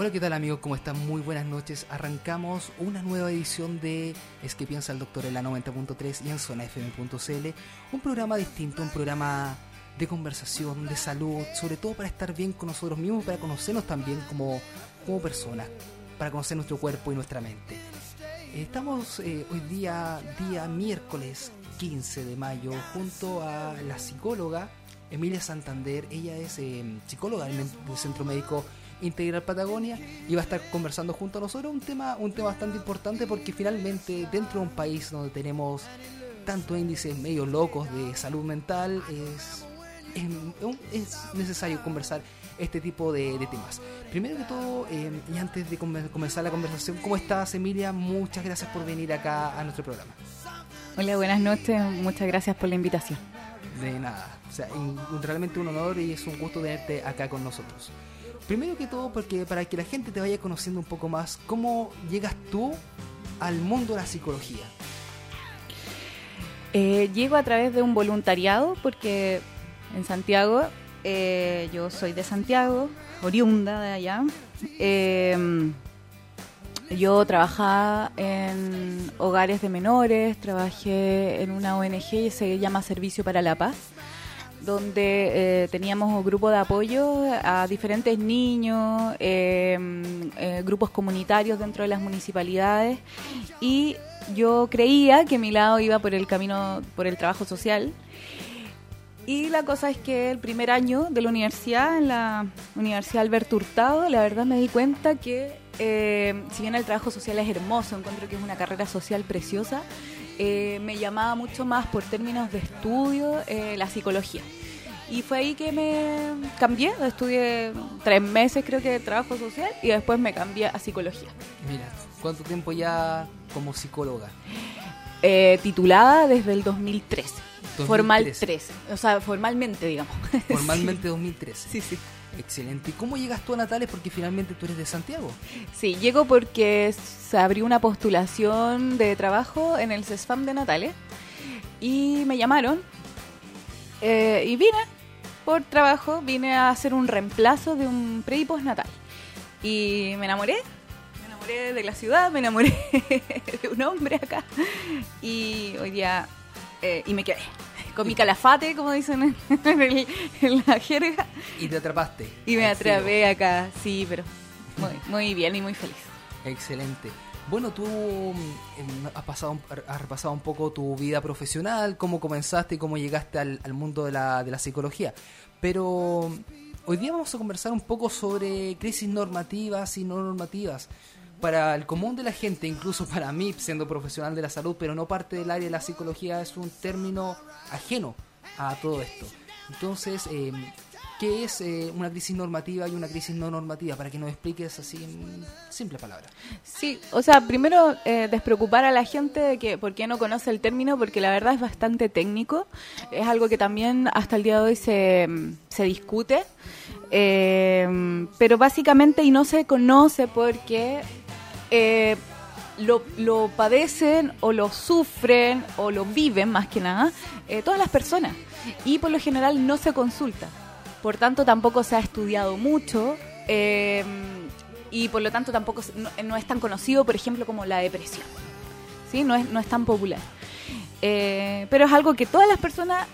Hola, ¿qué tal amigos? ¿Cómo están? Muy buenas noches. Arrancamos una nueva edición de Es que piensa el doctor en la 90.3 y en zona fm.cl. Un programa distinto, un programa de conversación, de salud, sobre todo para estar bien con nosotros mismos, para conocernos también como, como personas, para conocer nuestro cuerpo y nuestra mente. Estamos eh, hoy día, día miércoles 15 de mayo, junto a la psicóloga Emilia Santander. Ella es eh, psicóloga del Centro Médico Integral Patagonia y va a estar conversando junto a nosotros un tema, un tema bastante importante porque finalmente dentro de un país donde tenemos tantos índices medio locos de salud mental es, es, necesario conversar este tipo de, temas. Primero que todo, eh, y antes de comenzar la conversación, ¿cómo estás Emilia? Muchas gracias por venir acá a nuestro programa. Hola, buenas noches, muchas gracias por la invitación. De nada, o sea, realmente un honor y es un gusto tenerte acá con nosotros. Primero que todo, porque para que la gente te vaya conociendo un poco más, ¿cómo llegas tú al mundo de la psicología? Eh, llego a través de un voluntariado, porque en Santiago, eh, yo soy de Santiago, oriunda de allá. Em, yo trabajaba en hogares de menores, trabajé en una ONG que se llama Servicio para la Paz donde eh, teníamos un grupo de apoyo a diferentes niños, em, eh, grupos comunitarios dentro de las municipalidades y yo creía que mi lado iba por el camino, por el trabajo social. Y la cosa es que el primer año de la universidad, en la Universidad Alberto Hurtado, la verdad me di cuenta que eh, si bien el trabajo social es hermoso, encuentro que es una carrera social preciosa, eh, me llamaba mucho más por términos de estudio eh, la psicología. Y fue ahí que me cambié, estudié tres meses creo que de trabajo social y después me cambié a psicología. Mira, ¿cuánto tiempo ya como psicóloga? Eh, titulada desde el 2013. Formal 13, o sea, formalmente, digamos. Formalmente 2013. Sí, sí. Excelente. ¿Y cómo llegas tú a Natales? Porque finalmente tú eres de Santiago. Sí, llego porque se abrió una postulación de trabajo en el CESFAM de Natales y me llamaron eh, y vine por trabajo, vine a hacer un reemplazo de un pre y natal. Y me enamoré, me enamoré de la ciudad, me enamoré de un hombre acá y hoy día, eh, y me quedé con mi calafate, como dicen en, la jerga. Y te atrapaste. Y me atrapé acá, sí, pero muy, muy bien y muy feliz. Excelente. Bueno, tú mm, has, pasado, has repasado un poco tu vida profesional, cómo comenzaste y cómo llegaste al, mundo de la, de la psicología. Pero hoy día vamos a conversar un poco sobre crisis normativas y no normativas para el común de la gente, incluso para mí, siendo profesional de la salud, pero no parte del área de la psicología, es un término ajeno a todo esto. Entonces, eh, ¿qué es eh, una crisis normativa y una crisis no normativa? Para que nos expliques así en simple palabra. Sí, o sea, primero eh, despreocupar a la gente de que por qué no conoce el término, porque la verdad es bastante técnico, es algo que también hasta el día de hoy se, se discute. pero básicamente y no se conoce porque eh, lo, lo, padecen o lo sufren o lo viven más que nada eh, todas las personas y por lo general no se consulta. Por tanto, tampoco se ha estudiado mucho eh, y por lo tanto tampoco no, es tan conocido, por ejemplo, como la depresión. ¿sí? No, es, no es tan popular. pero es algo que todas las personas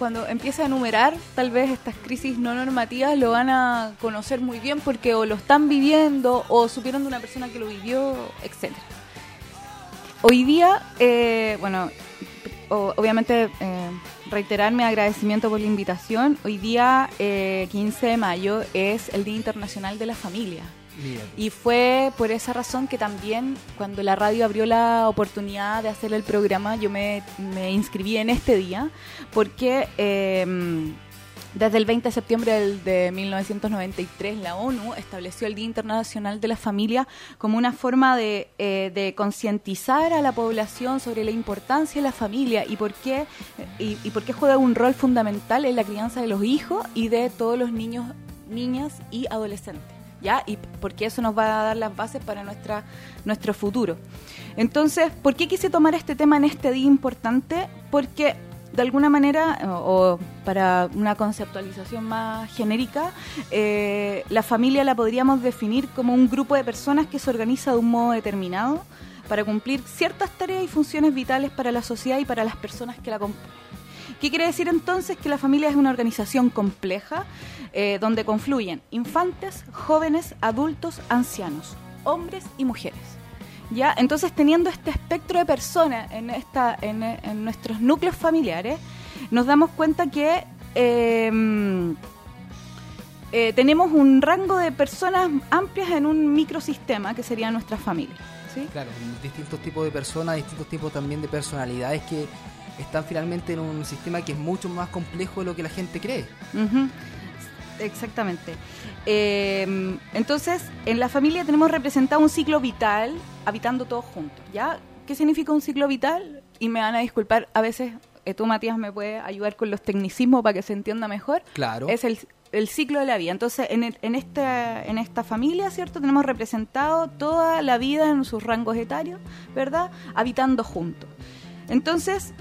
cuando empieza a enumerar tal vez estas crisis no normativas lo van a conocer muy bien porque o lo están viviendo o supieron de una persona que lo vivió, etcétera. Hoy día, eh, bueno, obviamente eh, reiterar mi agradecimiento por la invitación. Hoy día, 15 eh, de mayo, es el Día Internacional de la Familia. Y fue por esa razón que también cuando la radio abrió la oportunidad de hacer el programa, yo me, inscribí en este día, porque em, desde el 20 de septiembre de 1993 la ONU estableció el Día Internacional de la Familia como una forma de, eh, de concientizar a la población sobre la importancia de la familia y por, qué, y por qué juega un rol fundamental en la crianza de los hijos y de todos los niños, niñas y adolescentes. ¿ya? Y porque eso nos va a dar las bases para nuestra, nuestro futuro. Entonces, ¿por qué quise tomar este tema en este día importante? Porque de alguna manera, o, para una conceptualización más genérica, eh, la familia la podríamos definir como un grupo de personas que se organiza de un modo determinado para cumplir ciertas tareas y funciones vitales para la sociedad y para las personas que la componen. ¿Qué quiere decir entonces que la familia es una organización compleja eh, donde confluyen infantes, jóvenes, adultos, ancianos, hombres y mujeres? ¿Ya? Entonces, teniendo este espectro de personas en, esta, en, nuestros núcleos familiares, nos damos cuenta que em, eh, tenemos un rango de personas amplias en un microsistema que sería nuestra familia. ¿sí? Claro, distintos tipos de personas, distintos tipos también de personalidades que están finalmente en un sistema que es mucho más complejo de lo que la gente cree. Exactamente. Em, entonces, en la familia tenemos representado un ciclo vital habitando todos juntos, ¿ya? ¿Qué significa un ciclo vital? Y me van a disculpar, a veces eh, tú, Matías, me puedes ayudar con los tecnicismos para que se entienda mejor. Claro. Es el, ciclo de la vida. Entonces, en, en, esta, en esta familia, ¿cierto? Tenemos representado toda la vida en sus rangos etarios, ¿verdad? Habitando juntos. Entonces,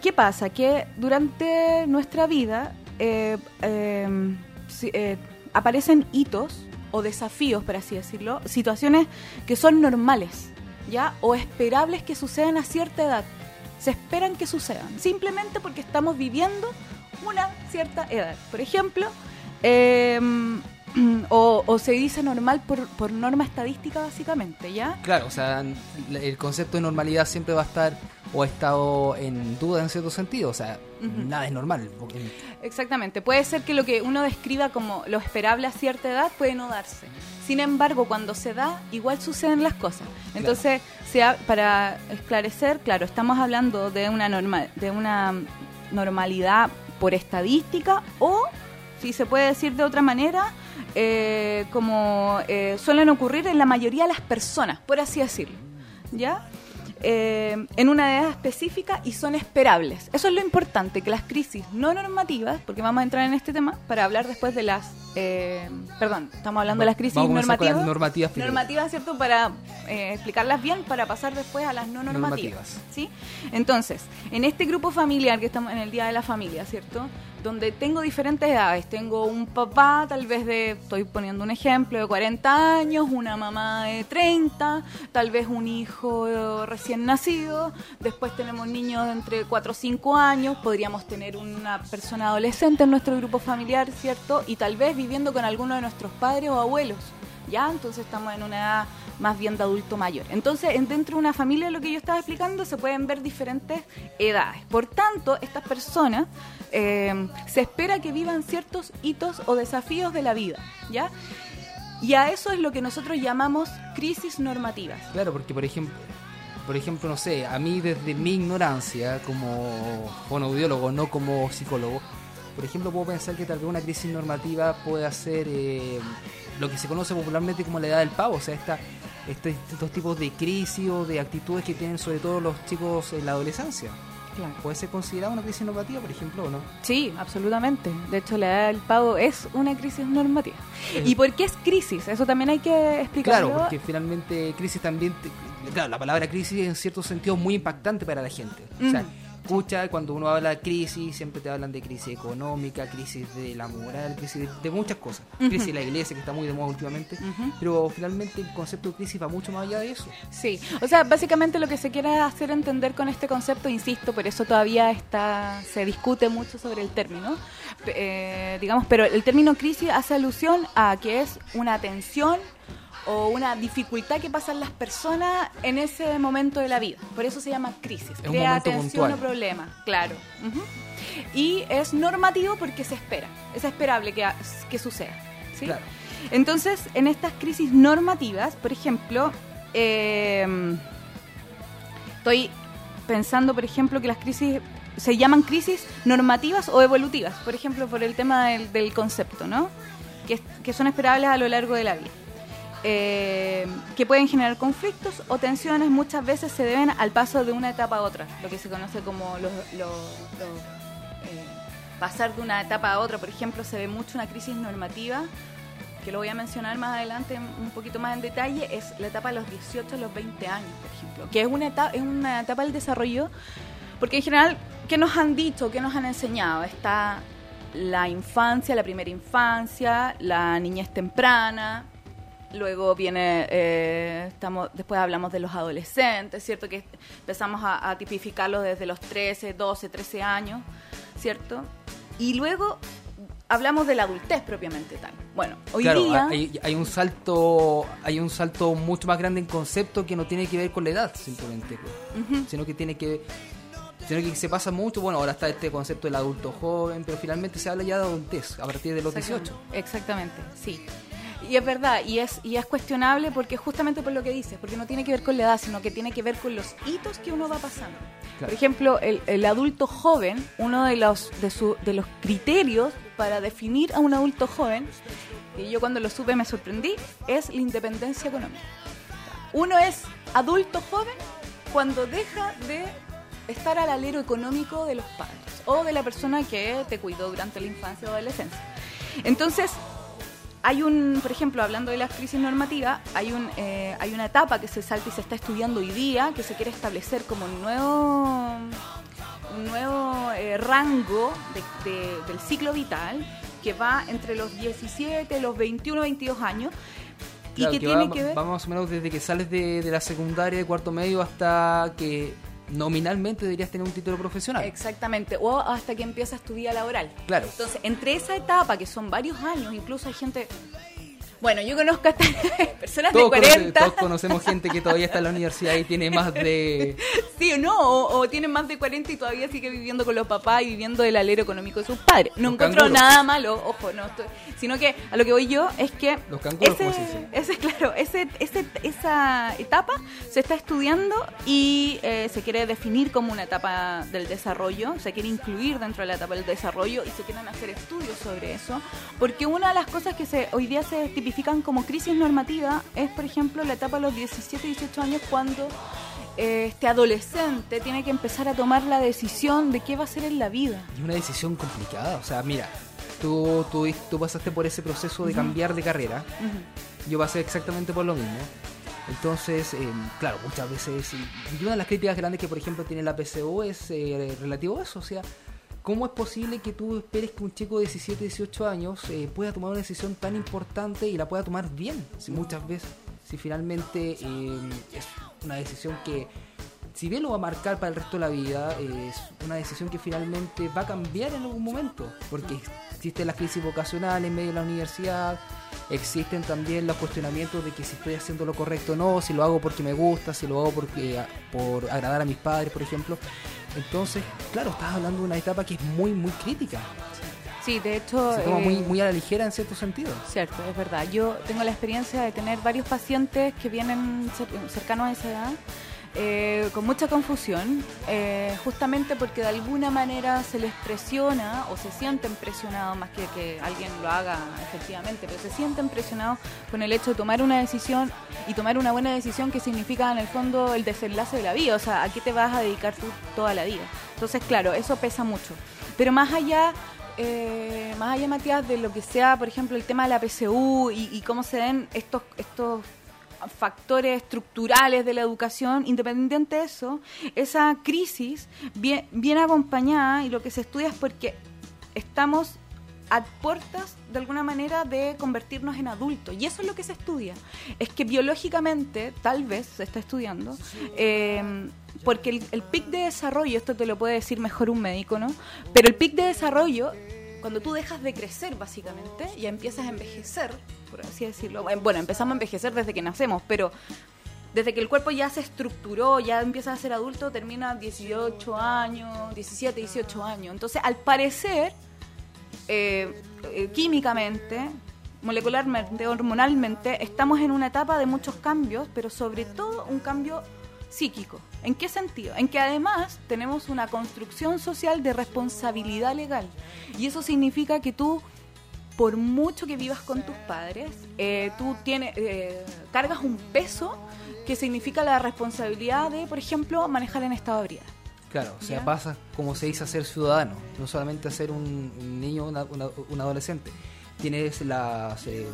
¿qué pasa? Que durante nuestra vida eh, em, eh, aparecen hitos o desafíos, por así decirlo, situaciones que son normales, ¿ya? O esperables que sucedan a cierta edad. Se esperan que sucedan, simplemente porque estamos viviendo una cierta edad. Por ejemplo, em, o, se dice normal por, por norma estadística, básicamente, ¿ya? Claro, o sea, el concepto de normalidad siempre va a estar o ha estado en duda en cierto sentido, o sea, nada es normal. Exactamente, puede ser que lo que uno describa como lo esperable a cierta edad puede no darse. Sin embargo, cuando se da, igual suceden las cosas. Entonces, sea, para esclarecer, claro, estamos hablando de una, normal, de una normalidad por estadística o, si se puede decir de otra manera, eh, como eh, suelen ocurrir en la mayoría de las personas, por así decirlo. ¿Ya? Eh, en una edad específica y son esperables. Eso es lo importante, que las crisis no normativas, porque vamos a entrar en este tema para hablar después de las... Eh, perdón, estamos hablando de las crisis normativas. normativas, normativas, ¿cierto? Para eh, explicarlas bien, para pasar después a las no normativas. ¿sí? Entonces, en este grupo familiar que estamos en el Día de la Familia, ¿cierto? Donde tengo diferentes edades. Tengo un papá, tal vez de, estoy poniendo un ejemplo, de 40 años, una mamá de 30, tal vez un hijo recién nacido, después tenemos niños de entre 4 o 5 años, podríamos tener una persona adolescente en nuestro grupo familiar, ¿cierto? Y tal vez viviendo con alguno de nuestros padres o abuelos. ¿Ya? Entonces estamos en una edad más bien de adulto mayor. Entonces, dentro de una familia, lo que yo estaba explicando, se pueden ver diferentes edades. Por tanto, estas personas eh, se espera que vivan ciertos hitos o desafíos de la vida, ¿ya? Y a eso es lo que nosotros llamamos crisis normativas. Claro, porque por ejemplo, por ejemplo, no sé, a mí desde mi ignorancia como fonoaudiólogo, no como psicólogo, por ejemplo, puedo pensar que tal vez una crisis normativa puede ser eh, lo que se conoce popularmente como la edad del pavo, esta este, estos tipos de crisis o de actitudes que tienen sobre todo los chicos en la adolescencia. ¿Puede ser considerada una crisis normativa, por ejemplo, o no? Sí, absolutamente. De hecho, la edad del pago es una crisis normativa. ¿Y por qué es crisis? Eso también hay que explicarlo. Claro, porque finalmente crisis también... claro, la palabra crisis en cierto sentido es muy impactante para la gente. O sea, escucha, cuando uno habla de crisis, siempre te hablan de crisis económica, crisis de la moral, crisis de, muchas cosas. Crisis de la iglesia, que está muy de moda últimamente. Pero finalmente el concepto de crisis va mucho más allá de eso. Sí, o sea, básicamente lo que se quiere hacer entender con este concepto, insisto, por eso todavía está se discute mucho sobre el término, eh, digamos, pero el término crisis hace alusión a que es una tensión o una dificultad que pasan las personas en ese momento de la vida. Por eso se llama crisis. Crea tensión o problema, claro. Y es normativo porque se espera, es esperable que, que suceda. Entonces, en estas crisis normativas, por ejemplo, em, estoy pensando, por ejemplo, que las crisis se llaman crisis normativas o evolutivas, por ejemplo, por el tema del, concepto, ¿no? que son esperables a lo largo de la vida. Eh, que pueden generar conflictos o tensiones muchas veces se deben al paso de una etapa a otra, lo que se conoce como los, eh, pasar de una etapa a otra. Por ejemplo, se ve mucho una crisis normativa, que lo voy a mencionar más adelante un poquito más en detalle, es la etapa de los 18 a los 20 años, por ejemplo, que es una etapa, es una etapa del desarrollo, porque en general ¿qué nos han dicho? ¿Qué nos han enseñado? Está la infancia, la primera infancia, la niñez temprana, luego viene, eh, estamos, después hablamos de los adolescentes, ¿cierto? Que empezamos a, a tipificarlos desde los 13, 12, 13 años, ¿cierto? Y luego hablamos de la adultez propiamente tal. Bueno, hoy día hay, un salto, hay un salto mucho más grande en concepto que no tiene que ver con la edad simplemente, pues. sino que tiene que sino que se pasa mucho, bueno, ahora está este concepto del adulto joven, pero finalmente se habla ya de adultez a partir de los 18. Exactamente, sí. Y es verdad, y es, y es cuestionable porque justamente por lo que dices, porque no tiene que ver con la edad, sino que tiene que ver con los hitos que uno va pasando. Por ejemplo, el, el, adulto joven, uno de los, de, su, de los criterios para definir a un adulto joven, y yo cuando lo supe me sorprendí, es la independencia económica. Uno es adulto joven cuando deja de estar al alero económico de los padres o de la persona que te cuidó durante la infancia o adolescencia. Entonces, hay un, por ejemplo, hablando de las crisis normativas, hay, un, eh, hay una etapa que se salta y se está estudiando hoy día que se quiere establecer como un nuevo, un nuevo eh, rango del ciclo vital que va entre los 17, los 21, 22 años. y que, tiene que ver. Va más o menos desde que sales de, de la secundaria, de cuarto medio, hasta que nominalmente deberías tener un título profesional. Exactamente, o hasta que empiezas tu vida laboral. Claro. Entonces, entre esa etapa, que son varios años, incluso hay gente bueno, yo conozco hasta personas de 40. todos conocemos gente que todavía está en la universidad y tiene más de... Sí, o no, o, tiene más de 40 y todavía sigue viviendo con los papás y viviendo del alero económico de sus padres. No encuentro nada malo, ojo, no sino que a lo que voy yo es que... Los canguros, ese, ese, claro, ese, ese, esa etapa se está estudiando y eh, se quiere definir como una etapa del desarrollo, se quiere incluir dentro de la etapa del desarrollo y se quieren hacer estudios sobre eso, porque una de las cosas que se hoy día se tipifica como crisis normativa es, por ejemplo, la etapa de los 17, 18 años cuando eh, este adolescente tiene que empezar a tomar la decisión de qué va a hacer en la vida. Y una decisión complicada, o sea, mira, tú, tú, tú pasaste por ese proceso de cambiar de carrera, yo pasé exactamente por lo mismo. Entonces, eh, claro, muchas veces, y una de las críticas grandes que, por ejemplo, tiene la PCO es eh, relativo a eso, o sea, ¿Cómo es posible que tú esperes que un chico de 17, 18 años eh, pueda tomar una decisión tan importante y la pueda tomar bien? Si muchas veces, si finalmente eh, es una decisión que, si bien lo va a marcar para el resto de la vida, es una decisión que finalmente va a cambiar en algún momento, porque existen las crisis vocacionales en medio de la universidad, existen también los cuestionamientos de que si estoy haciendo lo correcto o no, si lo hago porque me gusta, si lo hago porque por agradar a mis padres, por ejemplo. Entonces, claro, estás hablando de una etapa que es muy, muy crítica. Sí, de hecho... Se toma muy, eh, muy a la ligera en cierto sentido. Cierto, es verdad. Yo tengo la experiencia de tener varios pacientes que vienen cercanos a esa edad eh, con mucha confusión, eh, justamente porque de alguna manera se les presiona o se sienten presionados, más que que alguien lo haga efectivamente, pero se sienten presionados con el hecho de tomar una decisión y tomar una buena decisión que significa en el fondo el desenlace de la vida, o sea, ¿a qué te vas a dedicar tú toda la vida? Entonces, claro, eso pesa mucho. Pero más allá eh, más allá, Matías, de lo que sea, por ejemplo, el tema de la PSU y, y cómo se den estos, estos factores estructurales de la educación, independiente de eso, esa crisis viene, acompañada y lo que se estudia es porque estamos a puertas de alguna manera de convertirnos en adultos. Y eso es lo que se estudia. Es que biológicamente, tal vez se está estudiando, eh, porque el, el, pic de desarrollo, esto te lo puede decir mejor un médico, ¿no? Pero el pic de desarrollo, cuando tú dejas de crecer básicamente y empiezas a envejecer, por así decirlo. Bueno, empezamos a envejecer desde que nacemos, pero desde que el cuerpo ya se estructuró, ya empieza a ser adulto, termina 18 años, 17, 18 años. Entonces, al parecer, eh, eh, químicamente, molecularmente, hormonalmente, estamos en una etapa de muchos cambios, pero sobre todo un cambio psíquico. ¿En qué sentido? En que además tenemos una construcción social de responsabilidad legal. Y eso significa que tú por mucho que vivas con tus padres, eh, tú tienes, eh, cargas un peso que significa la responsabilidad de, por ejemplo, manejar en estado de ebriedad. Claro, o sea, pasa como se dice a ser ciudadano, no solamente a ser un niño o un adolescente. Tienes las, eh,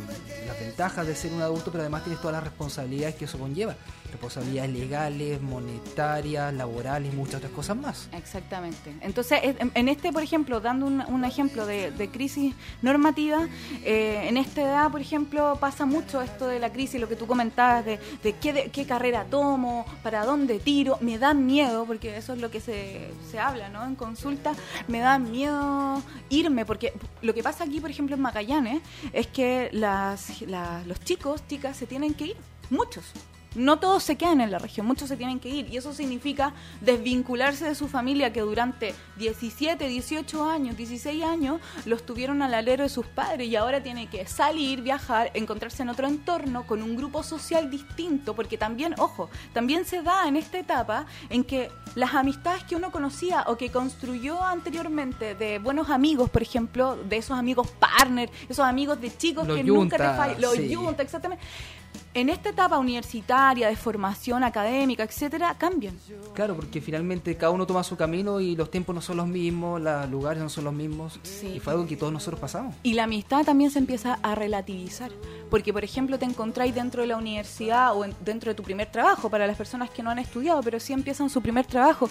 las ventajas de ser un adulto, pero además tienes todas las responsabilidades que eso conlleva. Responsabilidades legales, monetarias, laborales y muchas otras cosas más. Exactamente. Entonces, en este, por ejemplo, dando un, ejemplo de, crisis normativa, eh, en esta edad, por ejemplo, pasa mucho esto de la crisis, lo que tú comentabas, de, qué, qué, carrera tomo, para dónde tiro, me da miedo, porque eso es lo que se, se habla, ¿no? En consulta, me da miedo irme, porque lo que pasa aquí, por ejemplo, en Magallanes, es que las, los chicos, chicas, se tienen que ir, muchos no todos se quedan en la región, muchos se tienen que ir. Y eso significa desvincularse de su familia que durante 17, 18 años, 16 años los tuvieron al alero de sus padres y ahora tiene que salir, viajar, encontrarse en otro entorno con un grupo social distinto. Porque también, ojo, también se da en esta etapa en que las amistades que uno conocía o que construyó anteriormente de buenos amigos, por ejemplo, de esos amigos partner, esos amigos de chicos que nunca te fallan, los sí. exactamente en esta etapa universitaria, de formación académica, etcétera, cambian. Claro, porque finalmente cada uno toma su camino y los tiempos no son los mismos, los lugares no son los mismos. Y fue algo que todos nosotros pasamos. Y la amistad también se empieza a relativizar. Porque, por ejemplo, te encontráis dentro de la universidad o dentro de tu primer trabajo, para las personas que no han estudiado, pero sí empiezan su primer trabajo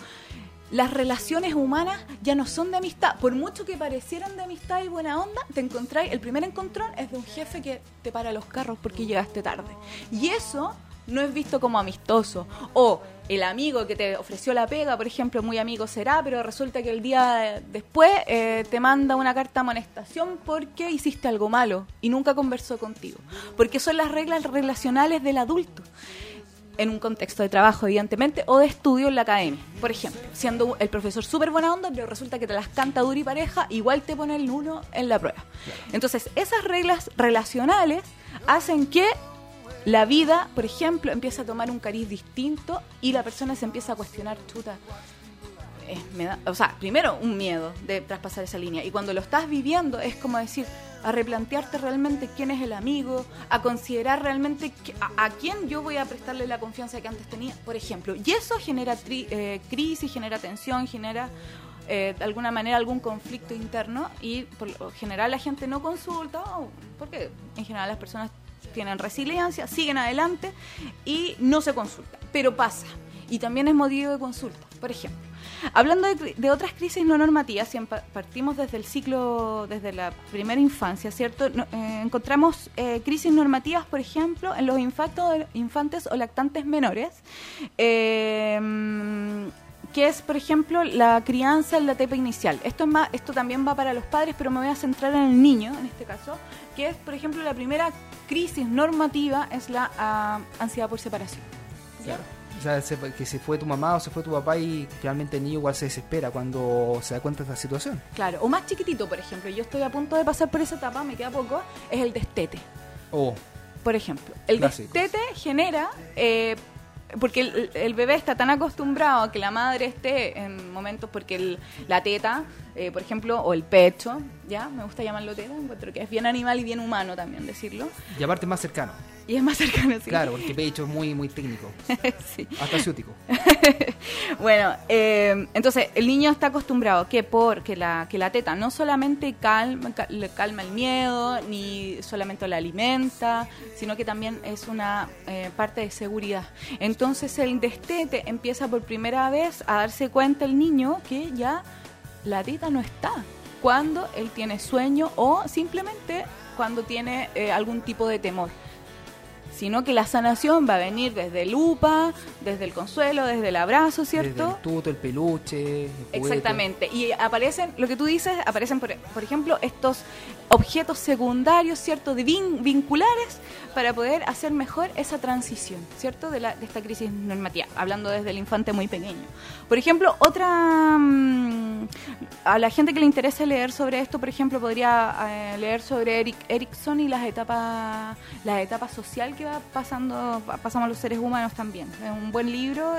las relaciones humanas ya no son de amistad. Por mucho que parecieran de amistad y buena onda, te encontráis, el primer encontrón es de un jefe que te para los carros porque llegaste tarde. Y eso no es visto como amistoso. O el amigo que te ofreció la pega, por ejemplo, muy amigo será, pero resulta que el día después eh, te manda una carta de amonestación porque hiciste algo malo y nunca conversó contigo. Porque son las reglas relacionales del adulto en un contexto de trabajo, evidentemente, o de estudio en la academia. Por ejemplo, siendo el profesor súper buena onda, pero resulta que te las canta duro y pareja, igual te pone el uno en la prueba. Entonces, esas reglas relacionales hacen que la vida, por ejemplo, empiece a tomar un cariz distinto y la persona se empieza a cuestionar, chuta, me da, o sea, primero un miedo de traspasar esa línea. Y cuando lo estás viviendo es como decir, a replantearte realmente quién es el amigo, a considerar realmente a, quién yo voy a prestarle la confianza que antes tenía, por ejemplo. Y eso genera eh, crisis, genera tensión, genera eh, de alguna manera algún conflicto interno y por lo general la gente no consulta, porque en general las personas tienen resiliencia, siguen adelante y no se consulta. Pero pasa. Y también es motivo de consulta. Por ejemplo, Hablando de, otras crisis no normativas, si partimos desde el ciclo, desde la primera infancia, ¿cierto? Eh, encontramos eh, crisis normativas, por ejemplo, en los infantes o lactantes menores, eh, que es, por ejemplo, la crianza en la etapa inicial. Esto, es más, esto también va para los padres, pero me voy a centrar en el niño, en este caso, que es, por ejemplo, la primera crisis normativa es la ah, ansiedad por separación. Claro. O sea, que se fue tu mamá o se fue tu papá y finalmente el niño igual se desespera cuando se da cuenta de esta situación. Claro, o más chiquitito, por ejemplo, yo estoy a punto de pasar por esa etapa, me queda poco, es el destete. Oh. Por ejemplo, el destete genera... Eh, porque el, bebé está tan acostumbrado a que la madre esté en momentos porque la teta, eh, por ejemplo, o el pecho, ya, me gusta llamarlo teta, encuentro que es bien animal y bien humano también decirlo. Y aparte más cercano. Y es más cercano, sí. Claro, porque pecho es muy, muy técnico. sí. Hasta ciútico. bueno, eh, entonces el niño está acostumbrado que por la, que la teta no solamente calma, le calma el miedo, ni solamente la alimenta, sino que también es una eh, parte de seguridad. Entonces el destete empieza por primera vez a darse cuenta el niño que ya la teta no está cuando él tiene sueño o simplemente cuando tiene eh, algún tipo de temor sino que la sanación va a venir desde el UPA, desde el consuelo, desde el abrazo, ¿cierto? Desde el tuto, el peluche. Exactamente. Y aparecen, lo que tú dices, aparecen, por, por ejemplo, estos objetos secundarios, ¿cierto? De vinculares para poder hacer mejor esa transición, ¿cierto? De, la, de esta crisis normativa, hablando desde el infante muy pequeño. Por ejemplo, otra... Mm, a la gente que le interese leer sobre esto, por ejemplo, podría eh, leer sobre Eric Erickson y las etapas, las etapas social que va pasando, pasamos los seres humanos también. Es un buen libro,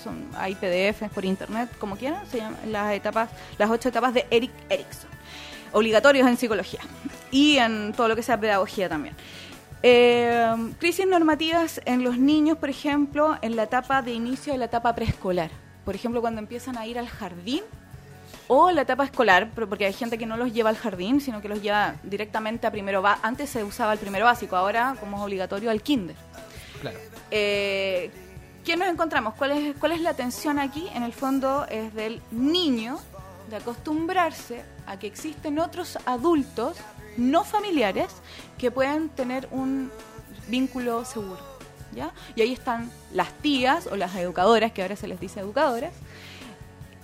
son, hay PDFs por internet, como quieran, se llaman las etapas, las ocho etapas de Eric Erickson obligatorios en psicología y en todo lo que sea pedagogía también. Eh, crisis normativas en los niños, por ejemplo, en la etapa de inicio de la etapa preescolar. Por ejemplo, cuando empiezan a ir al jardín o la etapa escolar, porque hay gente que no los lleva al jardín, sino que los lleva directamente a primero básico. Antes se usaba el primero básico, ahora como es obligatorio al kinder. Claro. Eh, ¿Qué nos encontramos? ¿Cuál es, ¿Cuál es la tensión aquí? En el fondo es del niño de acostumbrarse a que existen otros adultos no familiares que pueden tener un vínculo seguro. ¿ya? Y ahí están las tías o las educadoras, que ahora se les dice educadoras,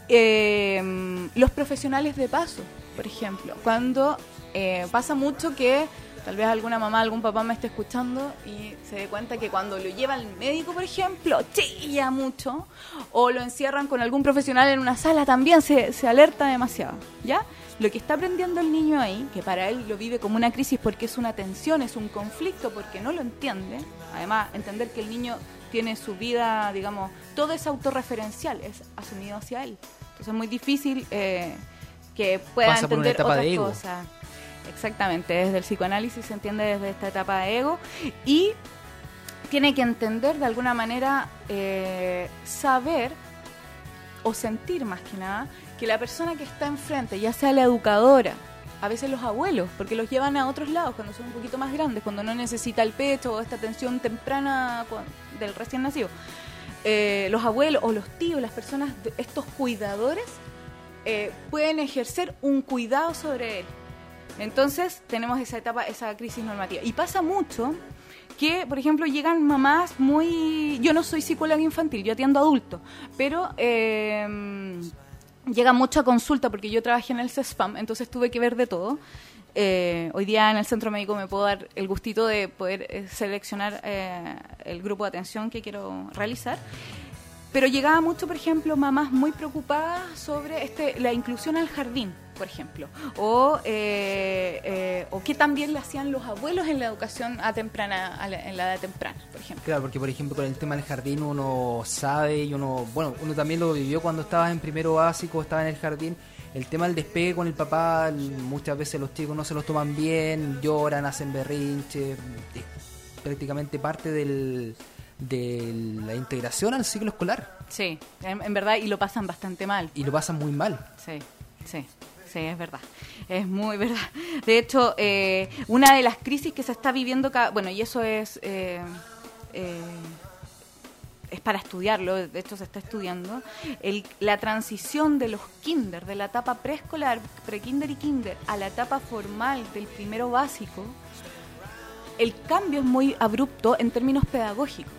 eh, los profesionales de paso, por ejemplo. Cuando eh, pasa mucho que tal vez alguna mamá, algún papá me esté escuchando y se dé cuenta que cuando lo lleva al médico, por ejemplo, chilla mucho, o lo encierran con algún profesional en una sala, también se, se alerta demasiado, ¿ya? Lo que está aprendiendo el niño ahí, que para él lo vive como una crisis porque es una tensión, es un conflicto, porque no lo entiende, además entender que el niño tiene su vida, digamos, todo es autorreferencial, es asumido hacia él. Entonces es muy difícil eh, que pueda entender otras cosas. Exactamente, desde el psicoanálisis se entiende desde esta etapa de ego y tiene que entender de alguna manera, eh, saber o sentir más que nada que la persona que está enfrente, ya sea la educadora, a veces los abuelos, porque los llevan a otros lados cuando son un poquito más grandes, cuando no necesita el pecho o esta atención temprana del recién nacido. Eh, los abuelos o los tíos, las personas, estos cuidadores, eh, pueden ejercer un cuidado sobre él. Entonces tenemos esa etapa, esa crisis normativa. Y pasa mucho que, por ejemplo, llegan mamás muy... Yo no soy psicóloga infantil, yo atiendo adultos, pero... Eh, llega mucha consulta porque yo trabajé en el CESPAM, entonces tuve que ver de todo. Eh, hoy día en el centro médico me puedo dar el gustito de poder eh, seleccionar eh, el grupo de atención que quiero realizar. Pero llegaba mucho, por ejemplo, mamás muy preocupadas sobre este, la inclusión al jardín por ejemplo, o, eh, eh, o qué también le hacían los abuelos en la educación a temprana, en la edad temprana, por ejemplo. Claro, porque por ejemplo con el tema del jardín uno sabe y uno, bueno, uno también lo vivió cuando estaba en primero básico, estaba en el jardín, el tema del despegue con el papá, muchas veces los chicos no se los toman bien, lloran, hacen berrinche, es prácticamente parte del, de la integración al ciclo escolar. Sí, en, en, verdad, y lo pasan bastante mal. Y lo pasan muy mal. Sí, sí. Sí, es verdad. Es muy verdad. De hecho, eh, una de las crisis que se está viviendo, bueno, y eso es, eh, eh, es para estudiarlo, de hecho se está estudiando, el, la transición de los kinder, de la etapa preescolar, pre-kinder y kinder, a la etapa formal del primero básico, el cambio es muy abrupto en términos pedagógicos.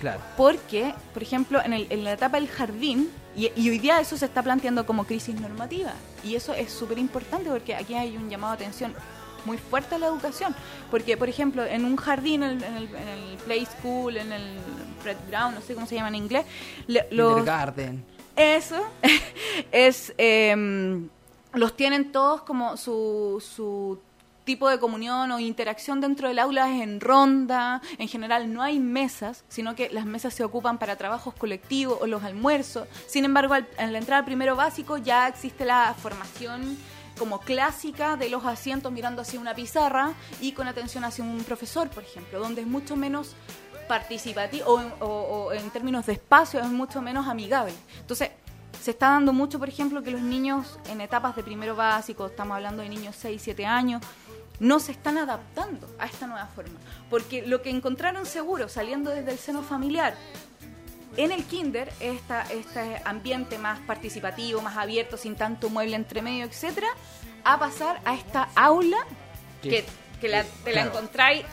Claro. Porque, por ejemplo, en, el, en la etapa del jardín, y, hoy día eso se está planteando como crisis normativa. Y eso es súper importante porque aquí hay un llamado de atención muy fuerte a la educación. Porque, por ejemplo, en un jardín, en, el, play school, en el red ground, no sé cómo se llama en inglés. los, garden. Eso es... Em, los tienen todos como su, su tipo de comunión o interacción dentro del aula es en ronda, en general no hay mesas, sino que las mesas se ocupan para trabajos colectivos o los almuerzos. Sin embargo, en la entrada al primero básico ya existe la formación como clásica de los asientos mirando hacia una pizarra y con atención hacia un profesor, por ejemplo, donde es mucho menos participativo o, o en términos de espacio es mucho menos amigable. Entonces, se está dando mucho, por ejemplo, que los niños en etapas de primero básico, estamos hablando de niños 6, 7 años, no se están adaptando a esta nueva forma. Porque lo que encontraron seguro saliendo desde el seno familiar en el kinder, esta, este ambiente más participativo, más abierto, sin tanto mueble entre medio, etcétera, a pasar a esta aula que, la, te la encontráis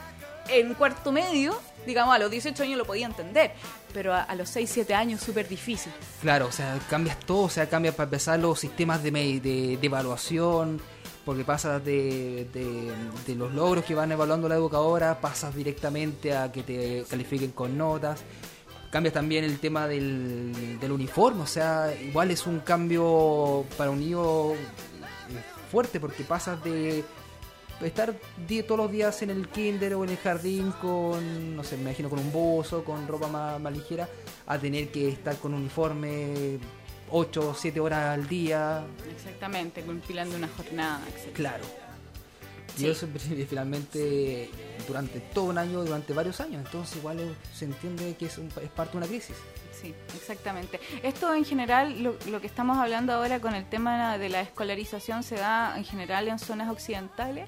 en cuarto medio, digamos, a los 18 años lo podía entender, pero a, los 6, 7 años súper difícil. Claro, o sea, cambias todo, o sea, cambia para empezar los sistemas de, de, de evaluación, porque pasas de, de, los logros que van evaluando la educadora, pasas directamente a que te califiquen con notas. Cambias también el tema del, del uniforme, o sea, igual es un cambio para un niño eh, fuerte porque pasas de estar todos los días en el kinder o en el jardín con, no sé, me imagino con un bozo, con ropa más, más ligera, a tener que estar con uniforme 8 o 7 horas al día. Exactamente, compilando una jornada, etc. Claro. Y eso finalmente durante todo un año, durante varios años. Entonces igual se entiende que es, es parte de una crisis. Sí, exactamente. Esto en general, lo, lo, que estamos hablando ahora con el tema de la escolarización se da en general en zonas occidentales,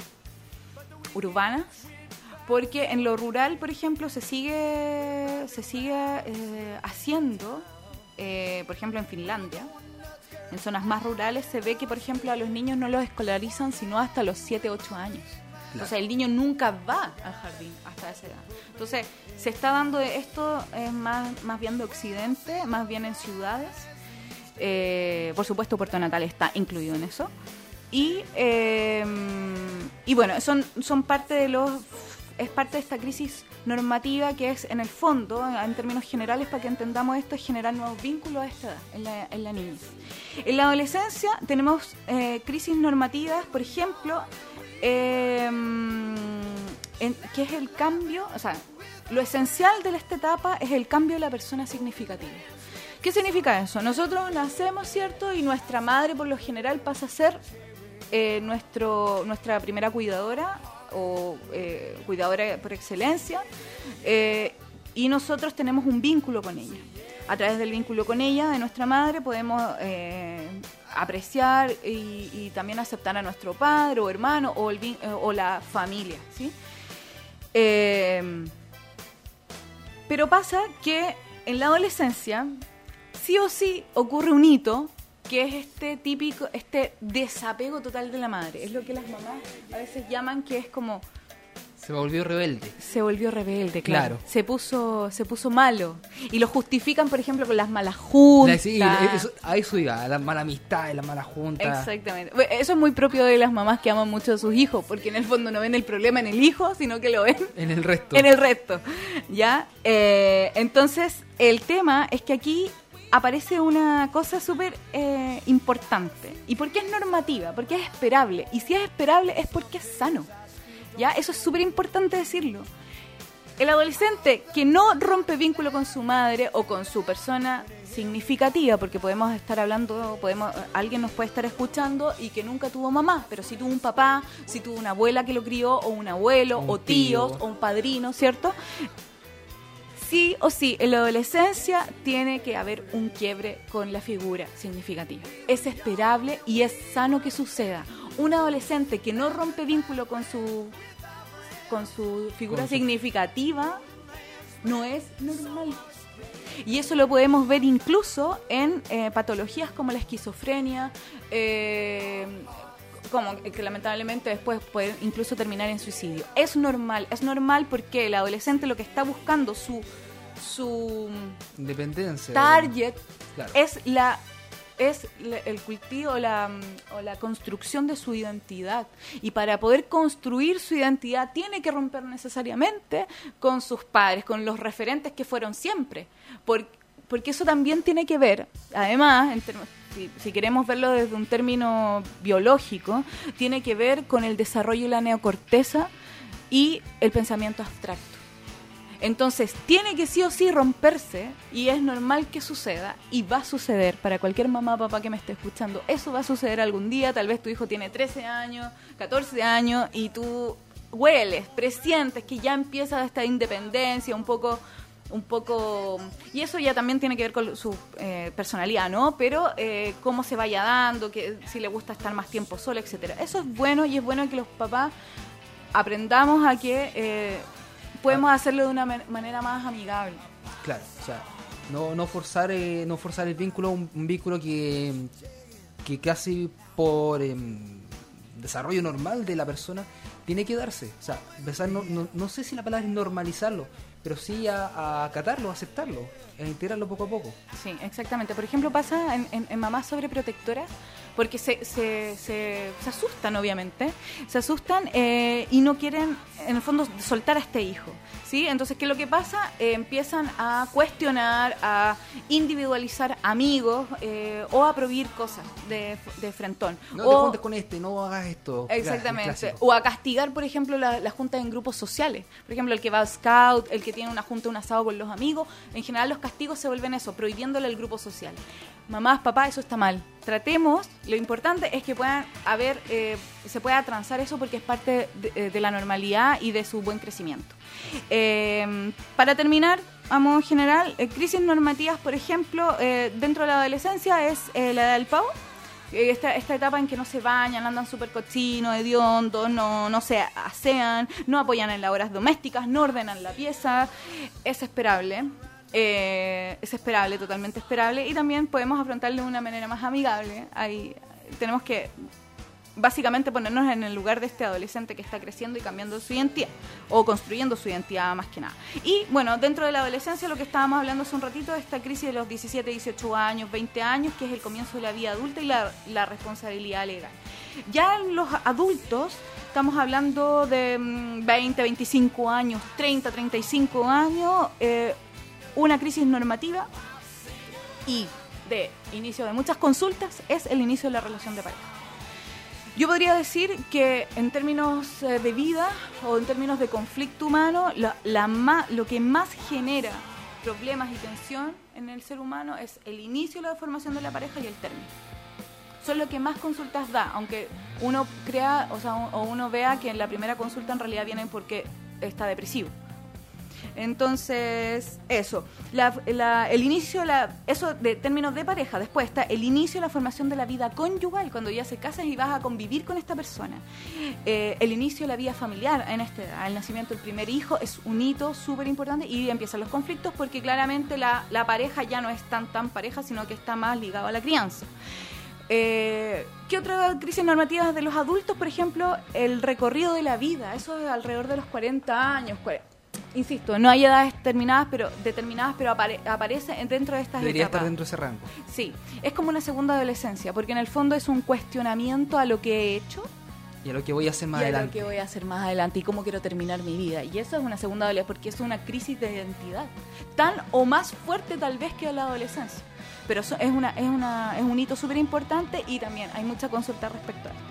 urbanas, porque en lo rural, por ejemplo, se sigue, se sigue eh, haciendo, eh, por ejemplo, en Finlandia, en zonas más rurales se ve que, por ejemplo, a los niños no los escolarizan sino hasta los 7, 8 años. O sea, el niño nunca va al jardín hasta esa edad. Entonces, se está dando esto es más, más bien de Occidente, más bien en ciudades. Eh, por supuesto, Puerto Natal está incluido en eso. Y, eh, y bueno, son, son parte de los es parte de esta crisis normativa que es, en el fondo, en términos generales, para que entendamos esto, es generar nuevos vínculos a esta edad, en la, en la niñez. En la adolescencia tenemos eh, crisis normativas, por ejemplo, eh, que es el cambio, o sea, lo esencial de esta etapa es el cambio de la persona significativa. ¿Qué significa eso? Nosotros nacemos, ¿cierto? Y nuestra madre, por lo general, pasa a ser eh, nuestro, nuestra primera cuidadora o eh, cuidadora por excelencia, eh, y nosotros tenemos un vínculo con ella. A través del vínculo con ella, de nuestra madre, podemos eh, apreciar y, también aceptar a nuestro padre o hermano o, o la familia. ¿sí? pero pasa que en la adolescencia, sí o sí ocurre un hito que es este típico, este desapego total de la madre. Es lo que las mamás a veces llaman que es como... Se volvió rebelde. Se volvió rebelde, claro. Se puso se puso malo. Y lo justifican, por ejemplo, con las malas juntas. Sí, eso, a eso iba, la mala amistad, las malas juntas. Exactamente. Eso es muy propio de las mamás que aman mucho a sus hijos, porque en el fondo no ven el problema en el hijo, sino que lo ven... En el resto. En el resto, ¿ya? Eh, entonces, el tema es que aquí aparece una cosa súper eh, importante. ¿Y por qué es normativa? Porque es esperable. Y si es esperable es porque es sano. ¿Ya? Eso es súper importante decirlo. El adolescente que no rompe vínculo con su madre o con su persona significativa, porque podemos estar hablando, podemos, alguien nos puede estar escuchando y que nunca tuvo mamá, pero si tuvo un papá, si tuvo una abuela que lo crió, o un abuelo, o tíos, o un padrino, ¿cierto? Sí o sí, en la adolescencia tiene que haber un quiebre con la figura significativa. Es esperable y es sano que suceda. Un adolescente que no rompe vínculo con su, con su figura significativa no es normal. Y eso lo podemos ver incluso en eh, patologías como la esquizofrenia, eh, como que lamentablemente después puede incluso terminar en suicidio. Es normal, es normal porque el adolescente lo que está buscando su su independencia target es la es el cultivo la, o la construcción de su identidad. Y para poder construir su identidad tiene que romper necesariamente con sus padres, con los referentes que fueron siempre. Porque, porque eso también tiene que ver, además, en si, queremos verlo desde un término biológico, tiene que ver con el desarrollo de la neocorteza y el pensamiento abstracto. Entonces, tiene que sí o sí romperse y es normal que suceda y va a suceder para cualquier mamá o papá que me esté escuchando. Eso va a suceder algún día, tal vez tu hijo tiene 13 años, 14 años y tú hueles, presientes que ya empieza esta independencia un poco un poco y eso ya también tiene que ver con su eh, personalidad no pero eh, cómo se vaya dando que si le gusta estar más tiempo solo etcétera. Eso es bueno y es bueno que los papás aprendamos a que eh, podemos hacerlo de una manera más amigable. Claro o sea no, no forzar no forzar el vínculo un, vínculo que que casi por em, desarrollo normal de la persona tiene que darse. O sea empezar no, no, no sé si la palabra es normalizarlo pero sí a, acatarlo, a aceptarlo, a integrarlo poco a poco. Sí, exactamente. Por ejemplo, pasa en, en, en mamás sobreprotectoras porque se, se, se, asustan, obviamente, se asustan eh, y no quieren, en el fondo, soltar a este hijo. ¿sí? Entonces, ¿qué es lo que pasa? Eh, empiezan a cuestionar, a individualizar amigos eh, o a prohibir cosas de, de frentón. No o, te juntes con este, no hagas esto. Exactamente. O a castigar, por ejemplo, las la juntas en grupos sociales. Por ejemplo, el que va a scout, el que tiene una junta, un asado con los amigos. En general, los castigos se vuelven eso, prohibiéndole el grupo social mamás, papás, eso está mal. Tratemos, lo importante es que puedan haber, eh, se pueda transar eso porque es parte de, eh, la normalidad y de su buen crecimiento. Eh, para terminar, a modo general, crisis normativas, por ejemplo, dentro de la adolescencia es la edad del pavo, Eh, Esta, esta etapa en que no se bañan, andan súper cochinos, hediondos, no, no se asean, no apoyan en labores domésticas, no ordenan la pieza. Es esperable. Eh, es esperable, totalmente esperable. Y también podemos afrontarlo de una manera más amigable. Ahí tenemos que básicamente ponernos en el lugar de este adolescente que está creciendo y cambiando su identidad o construyendo su identidad más que nada. Y bueno, dentro de la adolescencia lo que estábamos hablando hace un ratito, esta crisis de los 17, 18 años, 20 años, que es el comienzo de la vida adulta y la, responsabilidad legal. Ya en los adultos estamos hablando de mm, 20, 25 años, 30, 35 años, eh, una crisis normativa y de inicio de muchas consultas es el inicio de la relación de pareja. Yo podría decir que en términos eh, de vida o en términos de conflicto humano, lo que más genera problemas y tensión en el ser humano es el inicio de la formación de la pareja y el término. Son lo que más consultas da, aunque uno crea, o o uno vea que en la primera consulta en realidad vienen porque está depresivo. Entonces, eso. El inicio, la, eso de términos de pareja. Después está el inicio de la formación de la vida conyugal, cuando ya se casas y vas a convivir con esta persona. Eh, el inicio de la vida familiar en este edad. El nacimiento del primer hijo es un hito súper importante y empiezan los conflictos porque claramente la, pareja ya no es tan tan pareja, sino que está más ligado a la crianza. Eh, ¿Qué otras crisis normativas de los adultos? Por ejemplo, el recorrido de la vida. Eso es alrededor de los 40 años. Insisto, no hay edades determinadas, pero, determinadas, pero apare- aparece dentro de estas Debería etapas. estar dentro de ese rango. Sí, es como una segunda adolescencia, porque en el fondo es un cuestionamiento a lo que he hecho Y a lo que voy a hacer más y a lo adelante. que voy a hacer más adelante y cómo quiero terminar mi vida. Y eso es una segunda adolescencia, porque es una crisis de identidad, tan o más fuerte tal vez que la adolescencia. Pero eso es, una, es, una, es un hito súper importante y también hay mucha consulta respecto a esto.